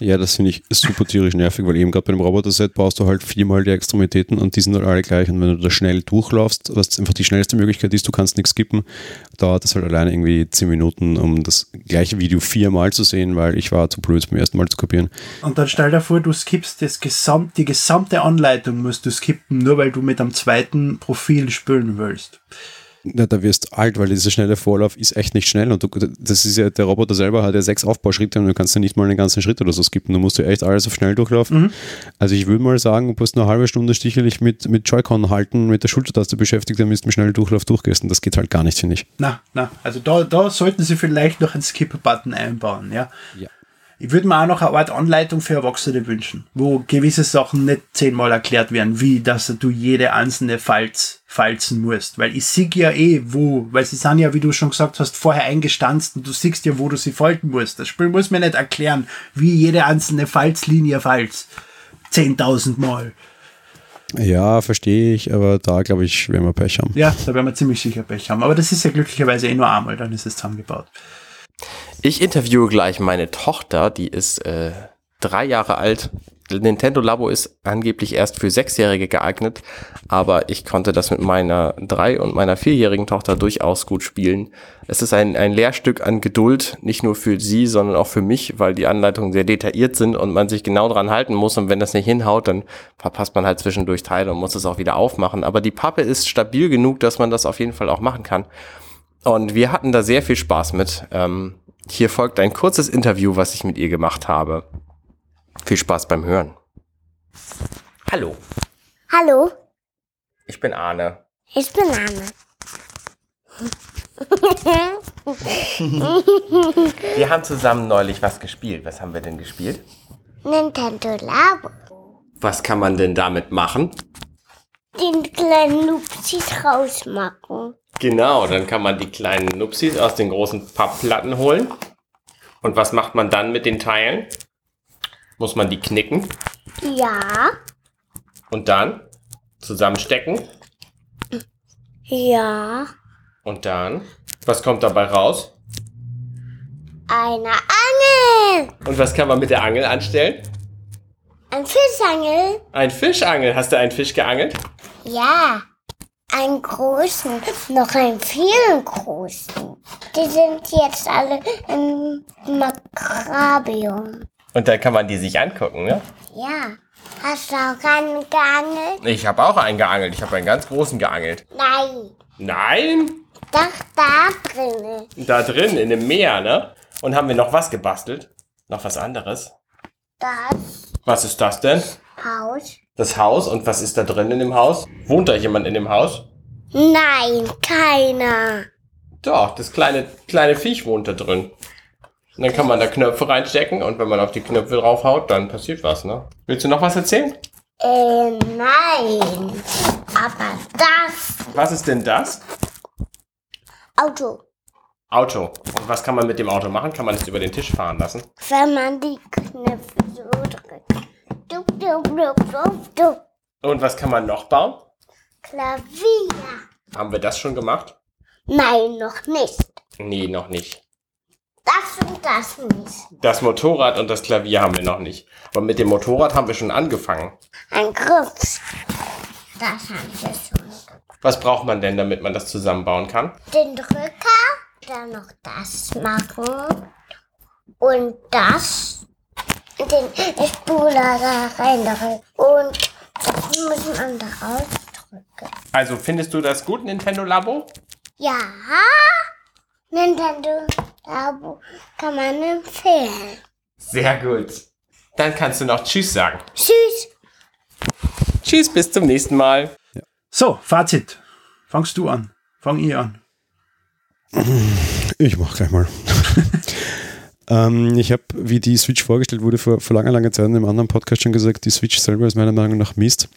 Ja, das finde ich super tierisch nervig, weil eben gerade bei dem Roboter-Set baust du halt viermal die Extremitäten und die sind halt alle gleich. Und wenn du da schnell durchlaufst, was einfach die schnellste Möglichkeit ist, du kannst nichts skippen, dauert das halt alleine irgendwie zehn Minuten, um das gleiche Video viermal zu sehen, weil ich war zu blöd beim ersten Mal zu kopieren. Und dann stell dir vor, du skippst das gesamt, die gesamte Anleitung musst du skippen, nur weil du mit einem zweiten Profil spielen willst. Na, da wirst alt, weil dieser schnelle Vorlauf ist echt nicht schnell und du, das ist ja, der Roboter selber hat ja sechs Aufbauschritte und du kannst ja nicht mal einen ganzen Schritt oder so skippen. Du musst ja echt alles auf schnell durchlaufen. Mhm. Also ich würde mal sagen, du musst eine halbe Stunde sticherlich mit, mit Joy-Con halten, mit der Schultertaste beschäftigt, damit du mit schnellen Durchlauf durchgehst und das geht halt gar nicht, finde ich. Na, na, also da, da sollten sie vielleicht noch einen Skip-Button einbauen, ja. Ja. Ich würde mir auch noch eine Art Anleitung für Erwachsene wünschen, wo gewisse Sachen nicht zehnmal erklärt werden, wie dass du jede einzelne Falz falzen musst. Weil ich sehe ja eh, wo, weil sie sind ja, wie du schon gesagt hast, vorher eingestanzt und du siehst ja, wo du sie falten musst. Das Spiel muss mir nicht erklären, wie jede einzelne Falzlinie falz. Zehntausend Mal. Ja, verstehe ich, aber da glaube ich, werden wir Pech haben. Ja, da werden wir ziemlich sicher Pech haben. Aber das ist ja glücklicherweise eh nur einmal, dann ist es zusammengebaut. Ich interviewe gleich meine Tochter, die ist äh, drei Jahre alt. Nintendo Labo ist angeblich erst für Sechsjährige geeignet, aber ich konnte das mit meiner drei- und meiner vierjährigen Tochter durchaus gut spielen. Es ist ein, ein Lehrstück an Geduld, nicht nur für sie, sondern auch für mich, weil die Anleitungen sehr detailliert sind und man sich genau dran halten muss und wenn das nicht hinhaut, dann verpasst man halt zwischendurch Teile und muss es auch wieder aufmachen. Aber die Pappe ist stabil genug, dass man das auf jeden Fall auch machen kann. Und wir hatten da sehr viel Spaß mit. Ähm, hier folgt ein kurzes Interview, was ich mit ihr gemacht habe. Viel Spaß beim Hören. Hallo. Hallo. Ich bin Arne. Ich bin Arne. wir haben zusammen neulich was gespielt. Was haben wir denn gespielt? Nintendo Labo. Was kann man denn damit machen? Den kleinen Nupsis rausmachen. Genau, dann kann man die kleinen Nupsis aus den großen Pappplatten holen. Und was macht man dann mit den Teilen? Muss man die knicken? Ja. Und dann zusammenstecken? Ja. Und dann? Was kommt dabei raus? Eine Angel. Und was kann man mit der Angel anstellen? Ein Fischangel? Ein Fischangel. Hast du einen Fisch geangelt? Ja. Einen großen, noch einen vielen großen. Die sind jetzt alle im Makrabium. Und dann kann man die sich angucken, ne? Ja. Hast du auch einen geangelt? Ich habe auch einen geangelt. Ich habe einen ganz großen geangelt. Nein. Nein? Doch da drinnen. Da drin, in dem Meer, ne? Und haben wir noch was gebastelt? Noch was anderes? Das Was ist das denn? Haus. Das Haus. Und was ist da drin in dem Haus? Wohnt da jemand in dem Haus? Nein, keiner. Doch, das kleine, kleine Viech wohnt da drin. Und dann kann man da Knöpfe reinstecken und wenn man auf die Knöpfe draufhaut, dann passiert was, ne? Willst du noch was erzählen? Äh, nein. Aber das Was ist denn das? Auto, Auto. Und was kann man mit dem Auto machen? Kann man es über den Tisch fahren lassen? wenn man die Knöpfe so drückt. Und was kann man noch bauen? Klavier. Haben wir das schon gemacht? Nein, noch nicht. Nee, noch nicht. Das und das nicht. Das Motorrad und das Klavier haben wir noch nicht. Aber mit dem Motorrad haben wir schon angefangen. Ein Griff. Das haben wir schon. Was braucht man denn, damit man das zusammenbauen kann? Den Drücker, dann noch das machen. Und das. Den Spuler da reindrücken. Und das muss man da rausdrücken. Also findest du das gut, Nintendo Labo? Ja, Nintendo Labo kann man empfehlen. Sehr gut. Dann kannst du noch Tschüss sagen. Tschüss. Tschüss, bis zum nächsten Mal. So, Fazit. Fangst du an. Fang ich an. Ich mach gleich mal. ähm, ich habe, wie die Switch vorgestellt wurde, vor, vor langer, langer Zeit in einem anderen Podcast schon gesagt, die Switch selber ist meiner Meinung nach Mist.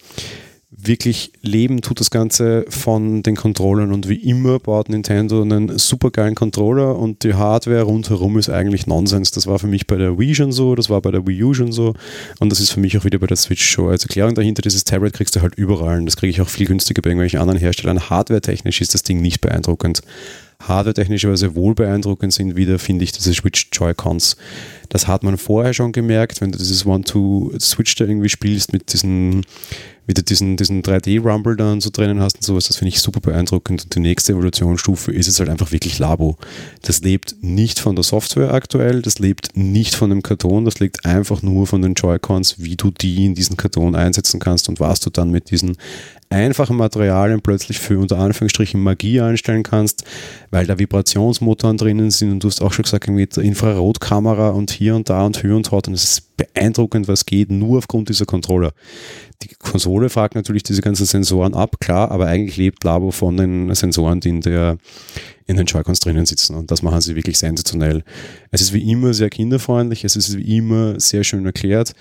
Wirklich leben tut das Ganze von den Controllern und wie immer baut Nintendo einen supergeilen Controller und die Hardware rundherum ist eigentlich Nonsens. Das war für mich bei der Wii schon so, das war bei der Wii U schon so und das ist für mich auch wieder bei der Switch so. Als Erklärung dahinter, dieses Tablet kriegst du halt überall und das kriege ich auch viel günstiger bei irgendwelchen anderen Herstellern. Hardware-technisch ist das Ding nicht beeindruckend. Hardware-technisch aber sehr wohl beeindruckend sind wieder, finde ich, diese Switch Joy-Cons. Das hat man vorher schon gemerkt, wenn du dieses One-Two-Switch da irgendwie spielst mit diesen, wieder diesen, diesen 3D-Rumble dann so drinnen hast und sowas, das finde ich super beeindruckend. Und die nächste Evolutionsstufe ist es halt einfach wirklich Labo. Das lebt nicht von der Software aktuell, das lebt nicht von dem Karton, das lebt einfach nur von den Joy-Cons, wie du die in diesen Karton einsetzen kannst und was du dann mit diesen einfachen Materialien plötzlich für unter Anführungsstrichen Magie einstellen kannst, weil da Vibrationsmotoren drinnen sind und du hast auch schon gesagt, mit Infrarotkamera und hier und da und hier und dort und es ist beeindruckend, was geht, nur aufgrund dieser Controller. Die Konsole fragt natürlich diese ganzen Sensoren ab, klar, aber eigentlich lebt Labo von den Sensoren, die in, der, in den Joy-Cons drinnen sitzen und das machen sie wirklich sensationell. Es ist wie immer sehr kinderfreundlich, es ist wie immer sehr schön erklärt,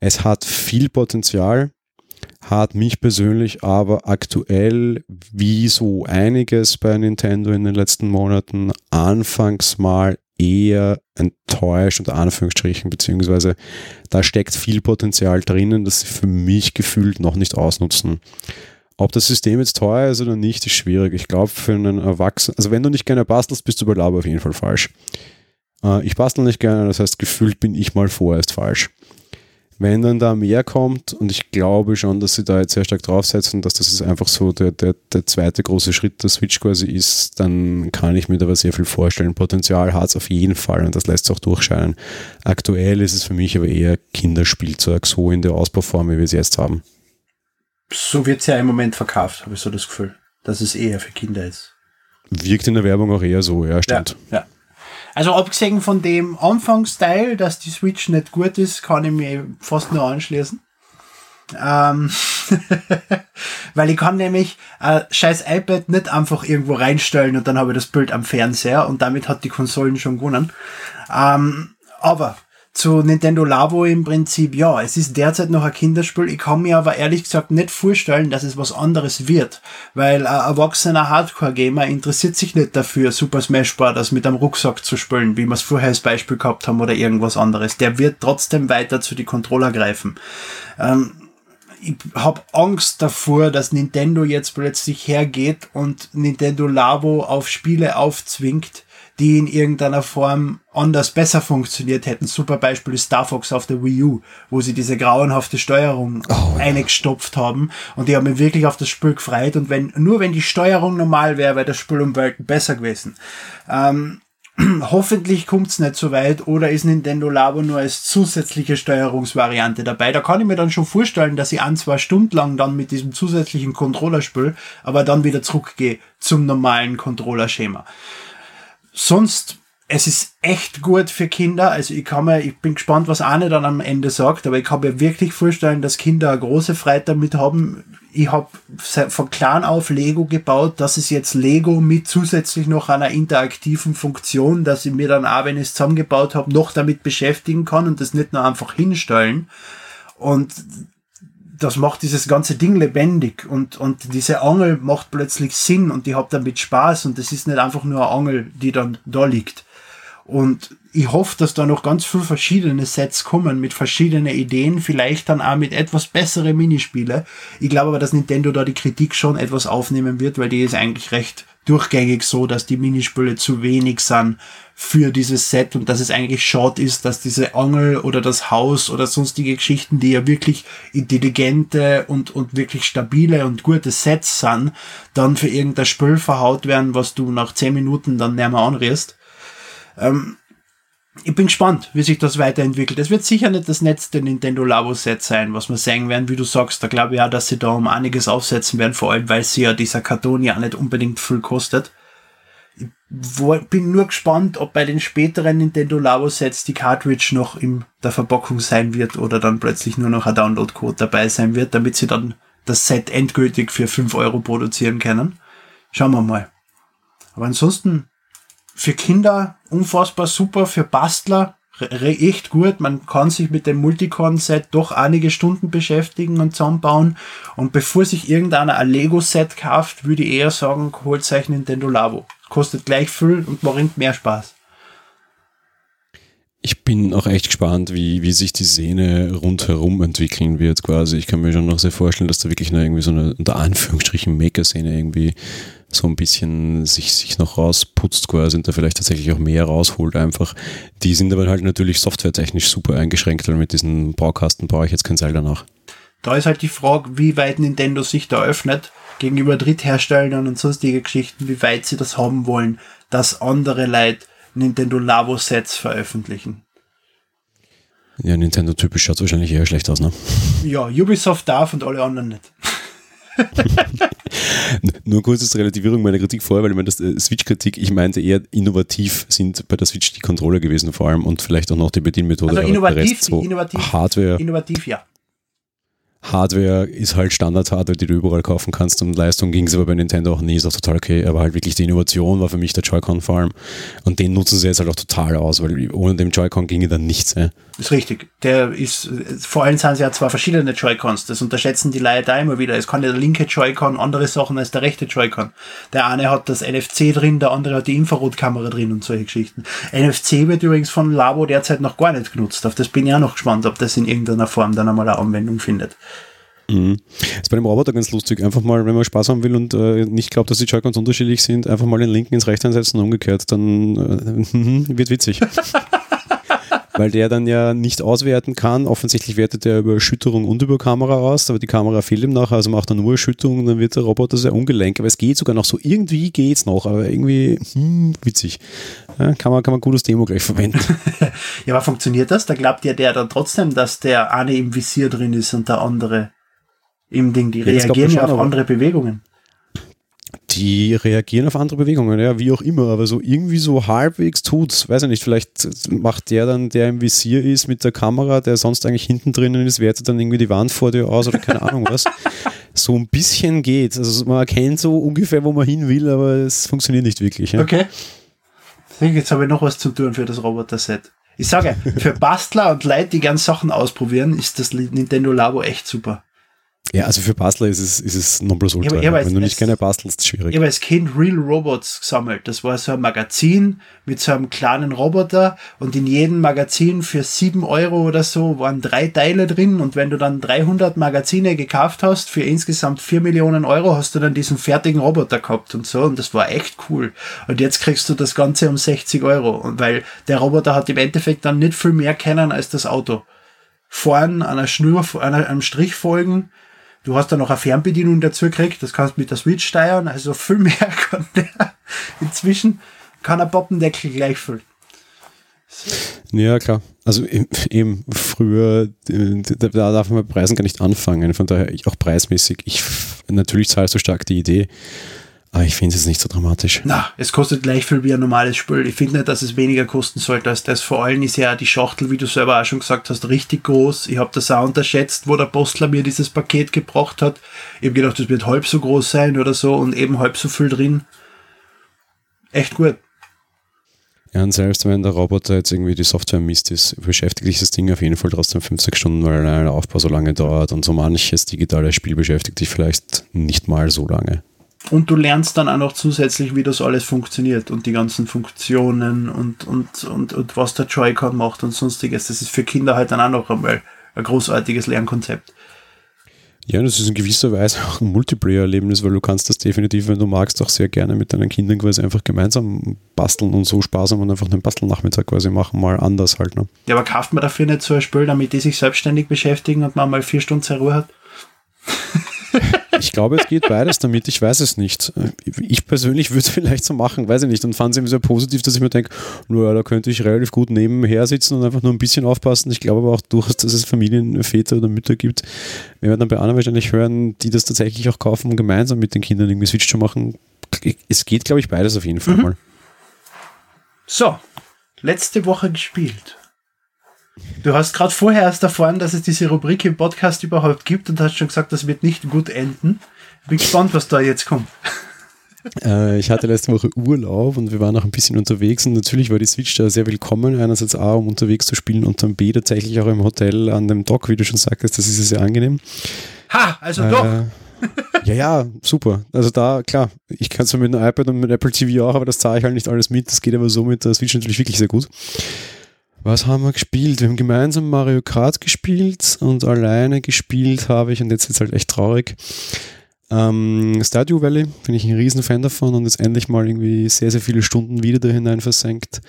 es hat viel Potenzial, hat mich persönlich aber aktuell, wie so einiges bei Nintendo in den letzten Monaten, anfangs mal eher enttäuscht, unter Anführungsstrichen, beziehungsweise da steckt viel Potenzial drinnen, das sie für mich gefühlt noch nicht ausnutzen. Ob das System jetzt teuer ist oder nicht, ist schwierig. Ich glaube, für einen Erwachsenen, also wenn du nicht gerne bastelst, bist du bei Labo auf jeden Fall falsch. Äh, ich bastel nicht gerne, das heißt, gefühlt bin ich mal vorerst falsch. Wenn dann da mehr kommt, und ich glaube schon, dass sie da jetzt sehr stark draufsetzen, dass das ist einfach so der, der, der zweite große Schritt der Switch quasi ist, dann kann ich mir da aber sehr viel vorstellen. Potenzial hat es auf jeden Fall und das lässt es auch durchscheinen. Aktuell ist es für mich aber eher Kinderspielzeug, so in der Ausbauform, wie wir es jetzt haben. So wird es ja im Moment verkauft, habe ich so das Gefühl, dass es eher für Kinder ist. Wirkt in der Werbung auch eher so, ja, stimmt. Ja, ja. Also abgesehen von dem Anfangsteil, dass die Switch nicht gut ist, kann ich mir fast nur anschließen. Ähm Weil ich kann nämlich äh, scheiß iPad nicht einfach irgendwo reinstellen und dann habe ich das Bild am Fernseher und damit hat die Konsolen schon gewonnen. Ähm, aber zu Nintendo Labo im Prinzip, ja, es ist derzeit noch ein Kinderspiel. Ich kann mir aber ehrlich gesagt nicht vorstellen, dass es was anderes wird, weil ein erwachsener Hardcore-Gamer interessiert sich nicht dafür, Super Smash Bros. mit einem Rucksack zu spielen, wie wir es vorher als Beispiel gehabt haben oder irgendwas anderes. Der wird trotzdem weiter zu die Controller greifen. Ähm, ich habe Angst davor, dass Nintendo jetzt plötzlich hergeht und Nintendo Labo auf Spiele aufzwingt, die in irgendeiner Form anders besser funktioniert hätten. Super Beispiel ist Star Fox auf der Wii U, wo sie diese grauenhafte Steuerung oh, eingestopft haben und die haben mich wirklich auf das Spiel gefreut und wenn, nur wenn die Steuerung normal wäre, wäre das Spiel um Welten besser gewesen. Ähm, hoffentlich kommt's nicht so weit oder ist Nintendo Labo nur als zusätzliche Steuerungsvariante dabei. Da kann ich mir dann schon vorstellen, dass ich ein, zwei Stunden lang dann mit diesem zusätzlichen Controller spiele, aber dann wieder zurückgehe zum normalen Controller-Schema sonst, es ist echt gut für Kinder. Also ich kann mir, ich bin gespannt, was Anne dann am Ende sagt, aber ich kann mir wirklich vorstellen, dass Kinder eine große Freude damit haben. Ich habe von klein auf Lego gebaut. Das ist jetzt Lego mit zusätzlich noch einer interaktiven Funktion, dass ich mir dann auch, wenn ich es zusammengebaut habe, noch damit beschäftigen kann und das nicht nur einfach hinstellen. Und das macht dieses ganze Ding lebendig und, und diese Angel macht plötzlich Sinn und ich habe damit Spaß und das ist nicht einfach nur eine Angel, die dann da liegt. Und ich hoffe, dass da noch ganz viele verschiedene Sets kommen mit verschiedenen Ideen, vielleicht dann auch mit etwas bessere Minispiele. Ich glaube aber, dass Nintendo da die Kritik schon etwas aufnehmen wird, weil die ist eigentlich recht durchgängig so, dass die Minispiele zu wenig sind für dieses Set und dass es eigentlich schade ist, dass diese Angel oder das Haus oder sonstige Geschichten, die ja wirklich intelligente und, und wirklich stabile und gute Sets sind, dann für irgendein Spiel verhaut werden, was du nach zehn Minuten dann näher anrührst. Ähm, ich bin gespannt, wie sich das weiterentwickelt. Es wird sicher nicht das letzte Nintendo Labo Set sein, was wir sehen werden, wie du sagst. Da glaube ich ja, dass sie da um einiges aufsetzen werden, vor allem, weil sie ja dieser Karton ja nicht unbedingt viel kostet. Ich bin nur gespannt, ob bei den späteren Nintendo Labo Sets die Cartridge noch in der Verpackung sein wird oder dann plötzlich nur noch ein Download-Code dabei sein wird, damit sie dann das Set endgültig für 5 Euro produzieren können. Schauen wir mal. Aber ansonsten für Kinder unfassbar super, für Bastler echt gut. Man kann sich mit dem Multicorn-Set doch einige Stunden beschäftigen und zusammenbauen. Und bevor sich irgendeiner ein Lego-Set kauft, würde ich eher sagen, holt euch Nintendo Labo. Kostet gleich viel und bringt mehr Spaß. Ich bin auch echt gespannt, wie, wie sich die Szene rundherum entwickeln wird, quasi. Ich kann mir schon noch sehr vorstellen, dass da wirklich noch irgendwie so eine, unter Anführungsstrichen, Maker-Szene irgendwie so ein bisschen sich, sich noch rausputzt quasi und da vielleicht tatsächlich auch mehr rausholt einfach. Die sind aber halt natürlich softwaretechnisch super eingeschränkt, weil mit diesen Baukasten brauche ich jetzt kein Seil danach. Da ist halt die Frage, wie weit Nintendo sich da öffnet gegenüber Drittherstellern und sonstige Geschichten, wie weit sie das haben wollen, dass andere Leute Nintendo Labo Sets veröffentlichen. Ja, Nintendo-typisch schaut wahrscheinlich eher schlecht aus, ne? Ja, Ubisoft darf und alle anderen nicht. Nur kurz Relativierung meiner Kritik vorher, weil ich meine, das äh, Switch-Kritik, ich meinte eher innovativ sind bei der Switch die Controller gewesen vor allem und vielleicht auch noch die Bedienmethode. Also innovativ, so innovativ, Hardware. Innovativ, ja. Hardware ist halt Standard-Hardware, die du überall kaufen kannst und Leistung ging es aber bei Nintendo auch nie, ist auch total okay, aber halt wirklich die Innovation war für mich der Joy-Con vor allem und den nutzen sie jetzt halt auch total aus, weil ohne den Joy-Con ginge dann nichts. Äh. Ist richtig, der ist, vor allem sind es ja zwei verschiedene Joy-Cons, das unterschätzen die Leute da immer wieder, es kann der linke Joy-Con andere Sachen als der rechte Joy-Con. Der eine hat das NFC drin, der andere hat die Infrarotkamera drin und solche Geschichten. NFC wird übrigens von Labo derzeit noch gar nicht genutzt, auf das bin ich auch noch gespannt, ob das in irgendeiner Form dann einmal eine Anwendung findet. Mhm. ist bei dem Roboter ganz lustig. Einfach mal, wenn man Spaß haben will und äh, nicht glaubt, dass die Joy-Cons unterschiedlich sind, einfach mal den linken ins rechte einsetzen und umgekehrt, dann äh, wird witzig. Weil der dann ja nicht auswerten kann. Offensichtlich wertet er über Erschütterung und über Kamera aus, aber die Kamera fehlt ihm nachher, also macht er nur Erschütterung und dann wird der Roboter sehr ungelenk. Aber es geht sogar noch so, irgendwie geht es noch, aber irgendwie hm, witzig. Ja, kann, man, kann man ein gutes Demo gleich verwenden. ja, aber funktioniert das? Da glaubt ja der dann trotzdem, dass der eine im Visier drin ist und der andere im Ding. Die Jetzt reagieren ja auf andere Bewegungen. Die reagieren auf andere Bewegungen, ja, wie auch immer, aber so irgendwie so halbwegs tut's. Weiß ich nicht, vielleicht macht der dann, der im Visier ist mit der Kamera, der sonst eigentlich hinten drinnen ist, wertet dann irgendwie die Wand vor dir aus oder keine Ahnung was. So ein bisschen geht. Also man erkennt so ungefähr, wo man hin will, aber es funktioniert nicht wirklich. Ja. Okay. Jetzt habe ich noch was zu tun für das Roboter-Set. Ich sage, für Bastler und Leute, die gern Sachen ausprobieren, ist das Nintendo Labo echt super. Ja, also für Bastler ist es, ist es Nonplusultra. Ja, aber Wenn du es- nicht gerne bastelst, schwierig. Ich habe als Kind Real Robots gesammelt. Das war so ein Magazin mit so einem kleinen Roboter und in jedem Magazin für sieben Euro oder so waren drei Teile drin und wenn du dann 300 Magazine gekauft hast für insgesamt vier Millionen Euro, hast du dann diesen fertigen Roboter gehabt und so und das war echt cool. Und jetzt kriegst du das Ganze um 60 Euro und weil der Roboter hat im Endeffekt dann nicht viel mehr kennen als das Auto. Fahren, an einer Schnur, an einem Strich folgen, Du hast dann noch eine Fernbedienung dazu gekriegt, das kannst du mit der Switch steuern, also viel mehr kann der. Inzwischen kann ein Poppendeckel gleich viel. Ja, klar. Also eben- früher, äh, da da darf man bei Preisen gar nicht anfangen. Von daher auch preismäßig. Ich natürlich zahlst du stark die Idee, aber ich finde es nicht so dramatisch. Na, es kostet gleich viel wie ein normales Spiel. Ich finde nicht, dass es weniger kosten sollte als das. Vor allem ist ja die Schachtel, wie du selber auch schon gesagt hast, richtig groß. Ich habe das auch unterschätzt, wo der Postler mir dieses Paket gebracht hat. Ich habe gedacht, das wird halb so groß sein oder so und eben halb so viel drin. Echt gut. Ja, und selbst wenn der Roboter jetzt irgendwie die Software misst ist, beschäftigt dich das Ding auf jeden Fall trotzdem 50 Stunden, weil allein der Aufbau so lange dauert und so manches digitale Spiel beschäftigt dich vielleicht nicht mal so lange. Und du lernst dann auch noch zusätzlich, wie das alles funktioniert und die ganzen Funktionen und, und, und, und was der Joy-Con macht und sonstiges. Das ist für Kinder halt dann auch noch einmal ein großartiges Lernkonzept. Ja, das ist in gewisser Weise auch ein Multiplayer-Erlebnis, weil du kannst das definitiv, wenn du magst, auch sehr gerne mit deinen Kindern quasi einfach gemeinsam basteln und so sparsam und einfach einen Bastelnachmittag quasi machen, mal anders halt. Ne? Ja, aber kauft man dafür nicht so ein Spiel, damit die sich selbstständig beschäftigen und man mal vier Stunden zur Ruhe hat? Ich glaube, es geht beides damit, ich weiß es nicht. Ich persönlich würde es vielleicht so machen, weiß ich nicht, und fand es eben sehr positiv, dass ich mir denke, naja, da könnte ich relativ gut nebenher sitzen und einfach nur ein bisschen aufpassen. Ich glaube aber auch durchaus, dass es Familienväter oder Mütter gibt, wenn wir dann bei anderen wahrscheinlich hören, die das tatsächlich auch kaufen, um gemeinsam mit den Kindern irgendwie Switch zu machen. Es geht, glaube ich, beides auf jeden Fall mal. So, letzte Woche gespielt. Du hast gerade vorher erst erfahren, dass es diese Rubrik im Podcast überhaupt gibt und hast schon gesagt, das wird nicht gut enden. Bin gespannt, was da jetzt kommt. Äh, ich hatte letzte Woche Urlaub und wir waren auch ein bisschen unterwegs und natürlich war die Switch da sehr willkommen. Einerseits A, um unterwegs zu spielen und dann B, tatsächlich auch im Hotel an dem Dock, wie du schon sagtest, das ist ja sehr angenehm. Ha, also doch. Äh, ja, ja, super. Also da, klar, ich kann es mit einem iPad und mit Apple TV auch, aber das zahle ich halt nicht alles mit. Das geht aber so mit der Switch natürlich wirklich sehr gut. Was haben wir gespielt? Wir haben gemeinsam Mario Kart gespielt und alleine gespielt habe ich, und jetzt ist halt echt traurig, ähm, Stardew Valley, bin ich ein riesen Fan davon und jetzt endlich mal irgendwie sehr, sehr viele Stunden wieder da hinein versenkt.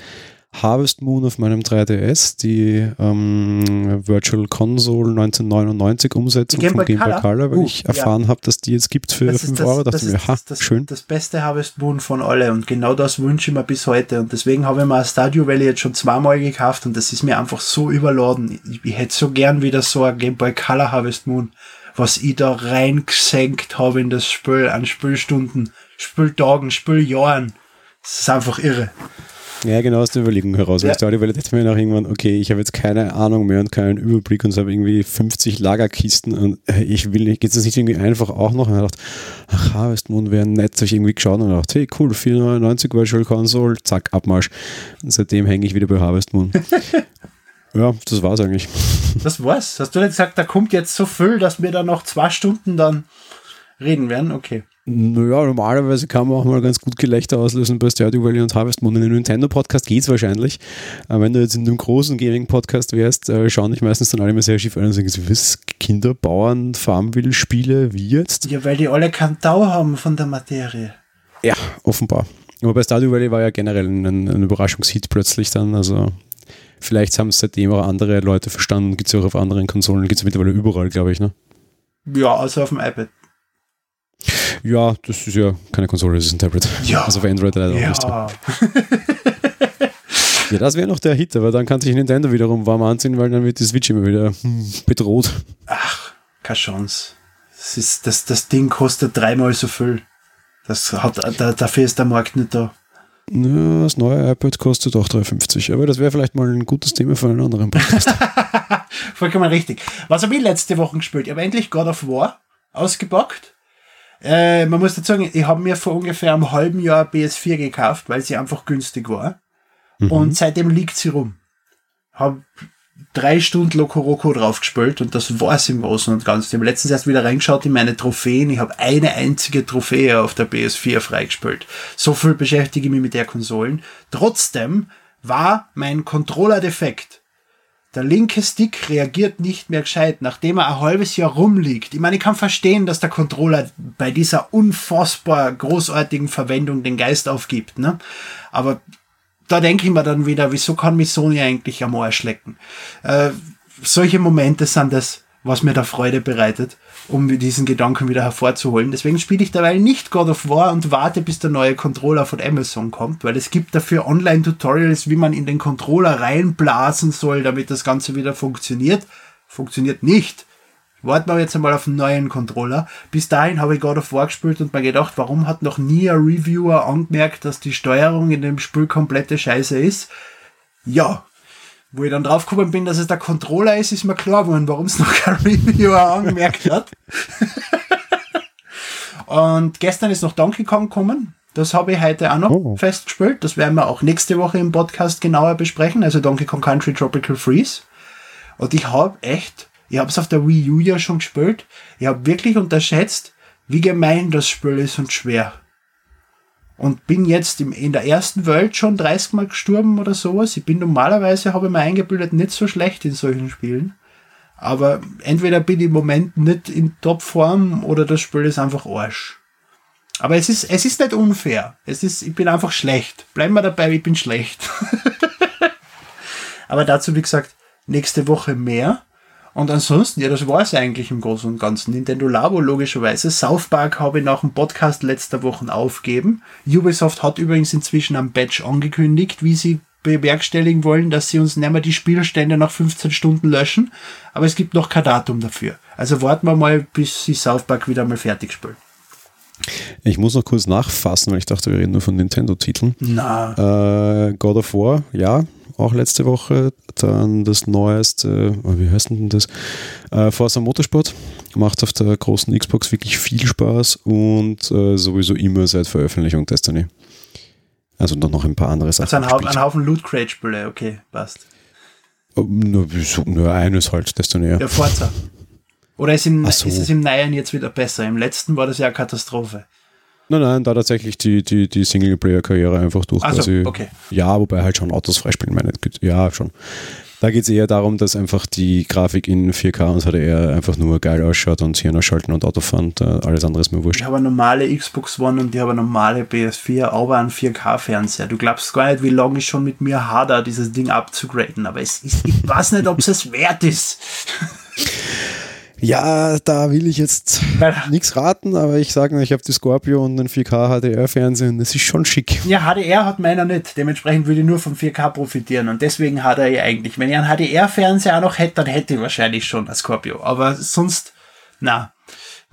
Harvest Moon auf meinem 3DS, die ähm, Virtual Console 1999 Umsetzung Game von Game Boy Color? Weil Uh, ich erfahren habe, dass die jetzt gibt für Das ist 5 das, Euro. das, mir, ha, das, das, schön. das beste Harvest Moon von alle und genau das wünsche ich mir bis heute und deswegen habe ich mir Stadio Valley jetzt schon zweimal gekauft und das ist mir einfach so überladen. Ich, ich hätte so gern wieder so ein Game Boy Color Harvest Moon, was ich da reingesenkt habe in das Spiel an Spielstunden, Spieltagen, Spieljahren. Das ist einfach irre. Ja, genau aus der Überlegung heraus. Ja. Stardew Valley dachte mir nach irgendwann, okay, ich habe jetzt keine Ahnung mehr und keinen Überblick und habe irgendwie 50 Lagerkisten und äh, ich will nicht, geht es nicht irgendwie einfach auch noch? Und ich dachte, ach, Harvest Moon wäre nett, habe ich irgendwie geschaut und dachte, hey, cool, 499 Virtual Console, zack, Abmarsch. Und seitdem hänge ich wieder bei Harvest Moon. ja, das war's eigentlich. Das war's. Hast du nicht gesagt, da kommt jetzt so viel, dass wir da noch zwei Stunden dann reden werden? Okay. Naja, normalerweise kann man auch mal ganz gut Gelächter auslösen bei Stardew Valley und Harvest Moon. In einem Nintendo-Podcast geht's wahrscheinlich. Aber wenn du jetzt in einem großen Gaming-Podcast wärst, äh, schauen dich meistens dann alle immer sehr schief an und sagen, was, Kinder, Bauern, Farmville-Spiele, wie jetzt? Ja, weil die alle keinen Tau haben von der Materie. Ja, offenbar. Aber bei Stardew Valley war ja generell ein, ein Überraschungshit plötzlich dann. Also vielleicht haben es seitdem auch andere Leute verstanden. Gibt es ja auch auf anderen Konsolen, gibt es mittlerweile überall, glaube ich. Ne? Ja, also auf dem iPad. Ja, das ist ja keine Konsole, das ist ein Tablet. Ja. Also auf Android leider auch nicht. Ja. Ja, das wäre noch der Hit, aber dann kann sich Nintendo wiederum warm anziehen, weil dann wird die Switch immer wieder hm, bedroht. Ach, keine Chance. Das, ist, das, das Ding kostet dreimal so viel. Das hat, da, dafür ist der Markt nicht da. Ja, das neue iPad kostet auch 3,50, aber das wäre vielleicht mal ein gutes Thema für einen anderen Podcast. Vollkommen richtig. Was habe ich letzte Woche gespielt? Ich habe endlich God of War ausgepackt. Äh, man muss dazu sagen, ich habe mir vor ungefähr einem halben Jahr PS4 gekauft, weil sie einfach günstig war. Und seitdem liegt sie rum. Hab drei Stunden Lokoroko draufgespielt und das war's im Großen und Ganzen. Ich habe letztens erst wieder reingeschaut in meine Trophäen. Ich habe eine einzige Trophäe auf der PS4 freigespielt. So viel beschäftige ich mich mit der Konsolen. Trotzdem war mein Controller defekt. Der linke Stick reagiert nicht mehr gescheit, nachdem er ein halbes Jahr rumliegt. Ich meine, ich kann verstehen, dass der Controller bei dieser unfassbar großartigen Verwendung den Geist aufgibt, ne? Aber da denke ich mir dann wieder, wieso kann mich Sony eigentlich am Arsch lecken? Äh, solche Momente sind das, was mir da Freude bereitet, um diesen Gedanken wieder hervorzuholen. Deswegen spiele ich dabei nicht God of War und warte, bis der neue Controller von Amazon kommt, weil es gibt dafür Online-Tutorials, wie man in den Controller reinblasen soll, damit das Ganze wieder funktioniert. Funktioniert nicht. Warten wir jetzt einmal auf einen neuen Controller. Bis dahin habe ich God of War gespielt und mir gedacht, warum hat noch nie ein Reviewer angemerkt, dass die Steuerung in dem Spiel komplette Scheiße ist? Ja, wo ich dann draufgekommen bin, dass es der Controller ist, ist mir klar geworden, warum es noch kein Reviewer angemerkt hat. und gestern ist noch Donkey Kong gekommen. Das habe ich heute auch noch oh. festgespielt. Das werden wir auch nächste Woche im Podcast genauer besprechen. Also Donkey Kong Country Tropical Freeze. Und ich habe echt, ich habe es auf der Wii U ja schon gespielt. Ich habe wirklich unterschätzt, wie gemein das Spiel ist und schwer und bin jetzt im, in der ersten Welt schon 30 Mal gestorben oder sowas. Ich bin normalerweise, habe ich mir eingebildet, nicht so schlecht in solchen Spielen. Aber entweder bin ich im Moment nicht in Topform oder das Spiel ist einfach Arsch. Aber es ist, es ist nicht unfair. Es ist, ich bin einfach schlecht. Bleiben wir dabei, ich bin schlecht. Aber dazu, wie gesagt, nächste Woche mehr. Und ansonsten, ja, das war es eigentlich im Großen und Ganzen. Nintendo Labo logischerweise. South Park habe ich nach dem Podcast letzter Woche aufgeben. Ubisoft hat übrigens inzwischen am Badge angekündigt, wie sie bewerkstelligen wollen, dass sie uns nicht mehr die Spielstände nach 15 Stunden löschen. Aber es gibt noch kein Datum dafür. Also warten wir mal, bis sie South Park wieder mal fertig spielen. Ich muss noch kurz nachfassen, weil ich dachte, wir reden nur von Nintendo-Titeln. Na. Äh, God of War, ja, auch letzte Woche. Dann das neueste, oh, wie heißt denn das? Äh, Forza Motorsport. Macht auf der großen Xbox wirklich viel Spaß und äh, sowieso immer seit Veröffentlichung Destiny. Also noch ein paar andere Sachen. Also ein, ein Haufen Loot Crate Spiele, okay, passt. Nur, nur eines halt, Destiny. Ja, Forza. Oder ist, im, so. ist es im Neuen jetzt wieder besser? Im letzten war das ja eine Katastrophe. Nein, nein, da tatsächlich die, die, die Singleplayer-Karriere einfach durch. Also, quasi, okay. Ja, wobei halt schon Autos freispielen, meine Ja, schon. Da geht es eher darum, dass einfach die Grafik in 4K und HDR einfach nur geil ausschaut und Hirn ausschalten und Autofahren, alles andere ist mir wurscht. Ich habe eine normale Xbox One und ich habe eine normale PS4, aber einen 4K-Fernseher. Du glaubst gar nicht, wie lange ich schon mit mir hader, dieses Ding abzugraden, aber es ist, ich weiß nicht, ob es es wert ist. Ja, da will ich jetzt nichts raten, aber ich sage ich habe die Scorpio und einen 4K HDR-Fernseher und das ist schon schick. Ja, HDR hat meiner nicht. Dementsprechend würde ich nur vom 4K profitieren und deswegen hat er ja eigentlich. Wenn ich einen HDR-Fernseher auch noch hätte, dann hätte ich wahrscheinlich schon ein Scorpio. Aber sonst, na,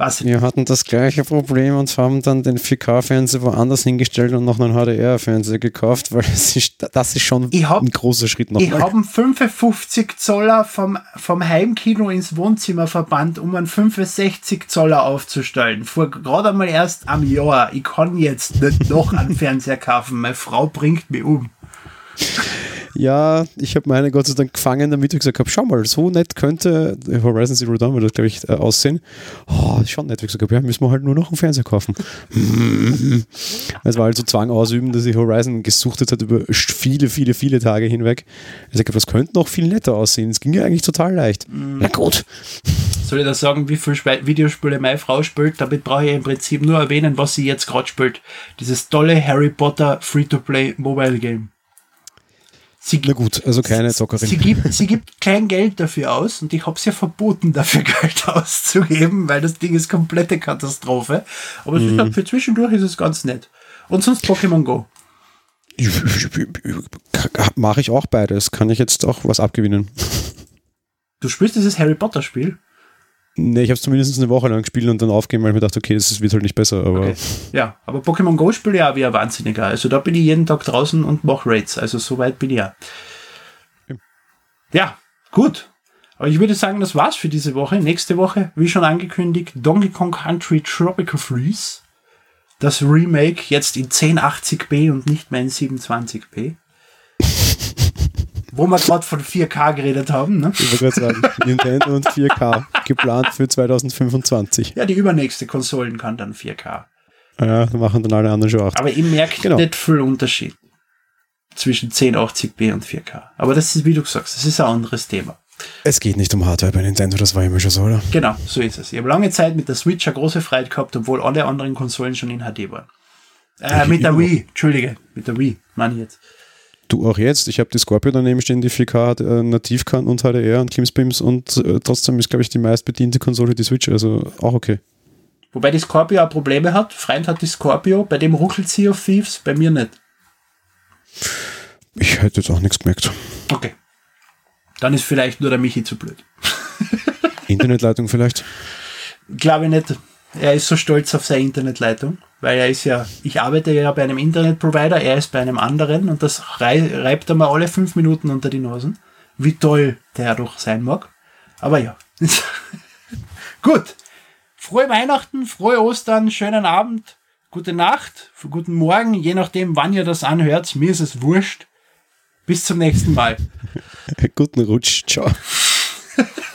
was Wir hatten das gleiche Problem und haben dann den 4K-Fernseher woanders hingestellt und noch einen HDR-Fernseher gekauft, weil es ist, das ist schon hab, ein großer Schritt noch. Ich habe einen 55 Zoller vom, vom Heimkino ins Wohnzimmer verbannt, um einen 65 Zoller aufzustellen. Vor gerade einmal erst am Jahr. Ich kann jetzt nicht noch einen Fernseher kaufen. Meine Frau bringt mich um. Ja, ich habe meine Gott sei Dank gefangen, damit ich gesagt habe, schau mal, so nett könnte Horizon Zero Dawn, das glaube ich, äh, aussehen. Oh, schon nett. Ich gesagt ja, müssen wir halt nur noch einen Fernseher kaufen. es war halt so Zwang ausüben, dass ich Horizon gesuchtet hat über viele, viele, viele Tage hinweg. Ich sagte, das könnte noch viel netter aussehen. Es ging ja eigentlich total leicht. Mm. Na gut. Soll ich da sagen, wie viele Videospiele meine Frau spielt? Damit brauche ich im Prinzip nur erwähnen, was sie jetzt gerade spielt. Dieses tolle Harry Potter Free-to-Play Mobile Game. Sie, Na gut, also keine Zockerin. Sie gibt, sie gibt kein Geld dafür aus und ich habe es ja verboten, dafür Geld auszugeben, weil das Ding ist komplette Katastrophe. Aber mhm. ich für zwischendurch ist es ganz nett. Und sonst Pokémon Go. Mache ich auch beides. Kann ich jetzt auch was abgewinnen? Du spielst dieses Harry Potter Spiel? Nee, ich habe es zumindest eine Woche lang gespielt und dann aufgegeben, weil ich mir dachte, okay, das wird halt nicht besser. Aber okay. Ja, aber Pokémon Go spiele ja wie ein Wahnsinniger. Also da bin ich jeden Tag draußen und mache Raids. Also so weit bin ich ja. ja. Ja, gut. Aber ich würde sagen, das war's für diese Woche. Nächste Woche, wie schon angekündigt, Donkey Kong Country Tropical Freeze. Das Remake jetzt in 1080p und nicht mehr in 720p. Wo wir gerade von 4K geredet haben. Ne? Ich wollte gerade sagen, Nintendo und 4K geplant für 2025. Ja, die übernächste Konsolen kann dann 4K. Ja, da machen dann alle anderen schon auch. Aber ich merke Genau. nicht viel Unterschied zwischen 1080p und 4K. Aber das ist, wie du sagst, das ist ein anderes Thema. Es geht nicht um Hardware bei Nintendo, das war immer schon so, oder? Genau, so ist es. Ich habe lange Zeit mit der Switch eine große Freude gehabt, obwohl alle anderen Konsolen schon in HD waren. Äh, mit der Wii, Entschuldige, mit der Wii, meine ich jetzt. Du auch jetzt. Ich habe die Scorpio daneben stehen, die 4K hat, äh, nativ kann und HDR und Kimsbeams und äh, trotzdem ist, glaube ich, die meistbediente Konsole die Switch, also auch okay. Wobei die Scorpio auch Probleme hat. Freund hat die Scorpio, bei dem ruckelt sie auf Thieves, bei mir nicht. Ich hätte jetzt auch nichts gemerkt. Okay. Dann ist vielleicht nur der Michi zu blöd. Internetleitung vielleicht? Glaube ich nicht. Er ist so stolz auf seine Internetleitung, weil er ist ja, ich arbeite ja bei einem Internetprovider, er ist bei einem anderen und das rei reibt er mir alle fünf Minuten unter die Nasen. Wie toll der doch sein mag. Aber ja. Gut. Frohe Weihnachten, frohe Ostern, schönen Abend, gute Nacht, guten Morgen, je nachdem, wann ihr das anhört. Mir ist es wurscht. Bis zum nächsten Mal. Guten Rutsch, ciao.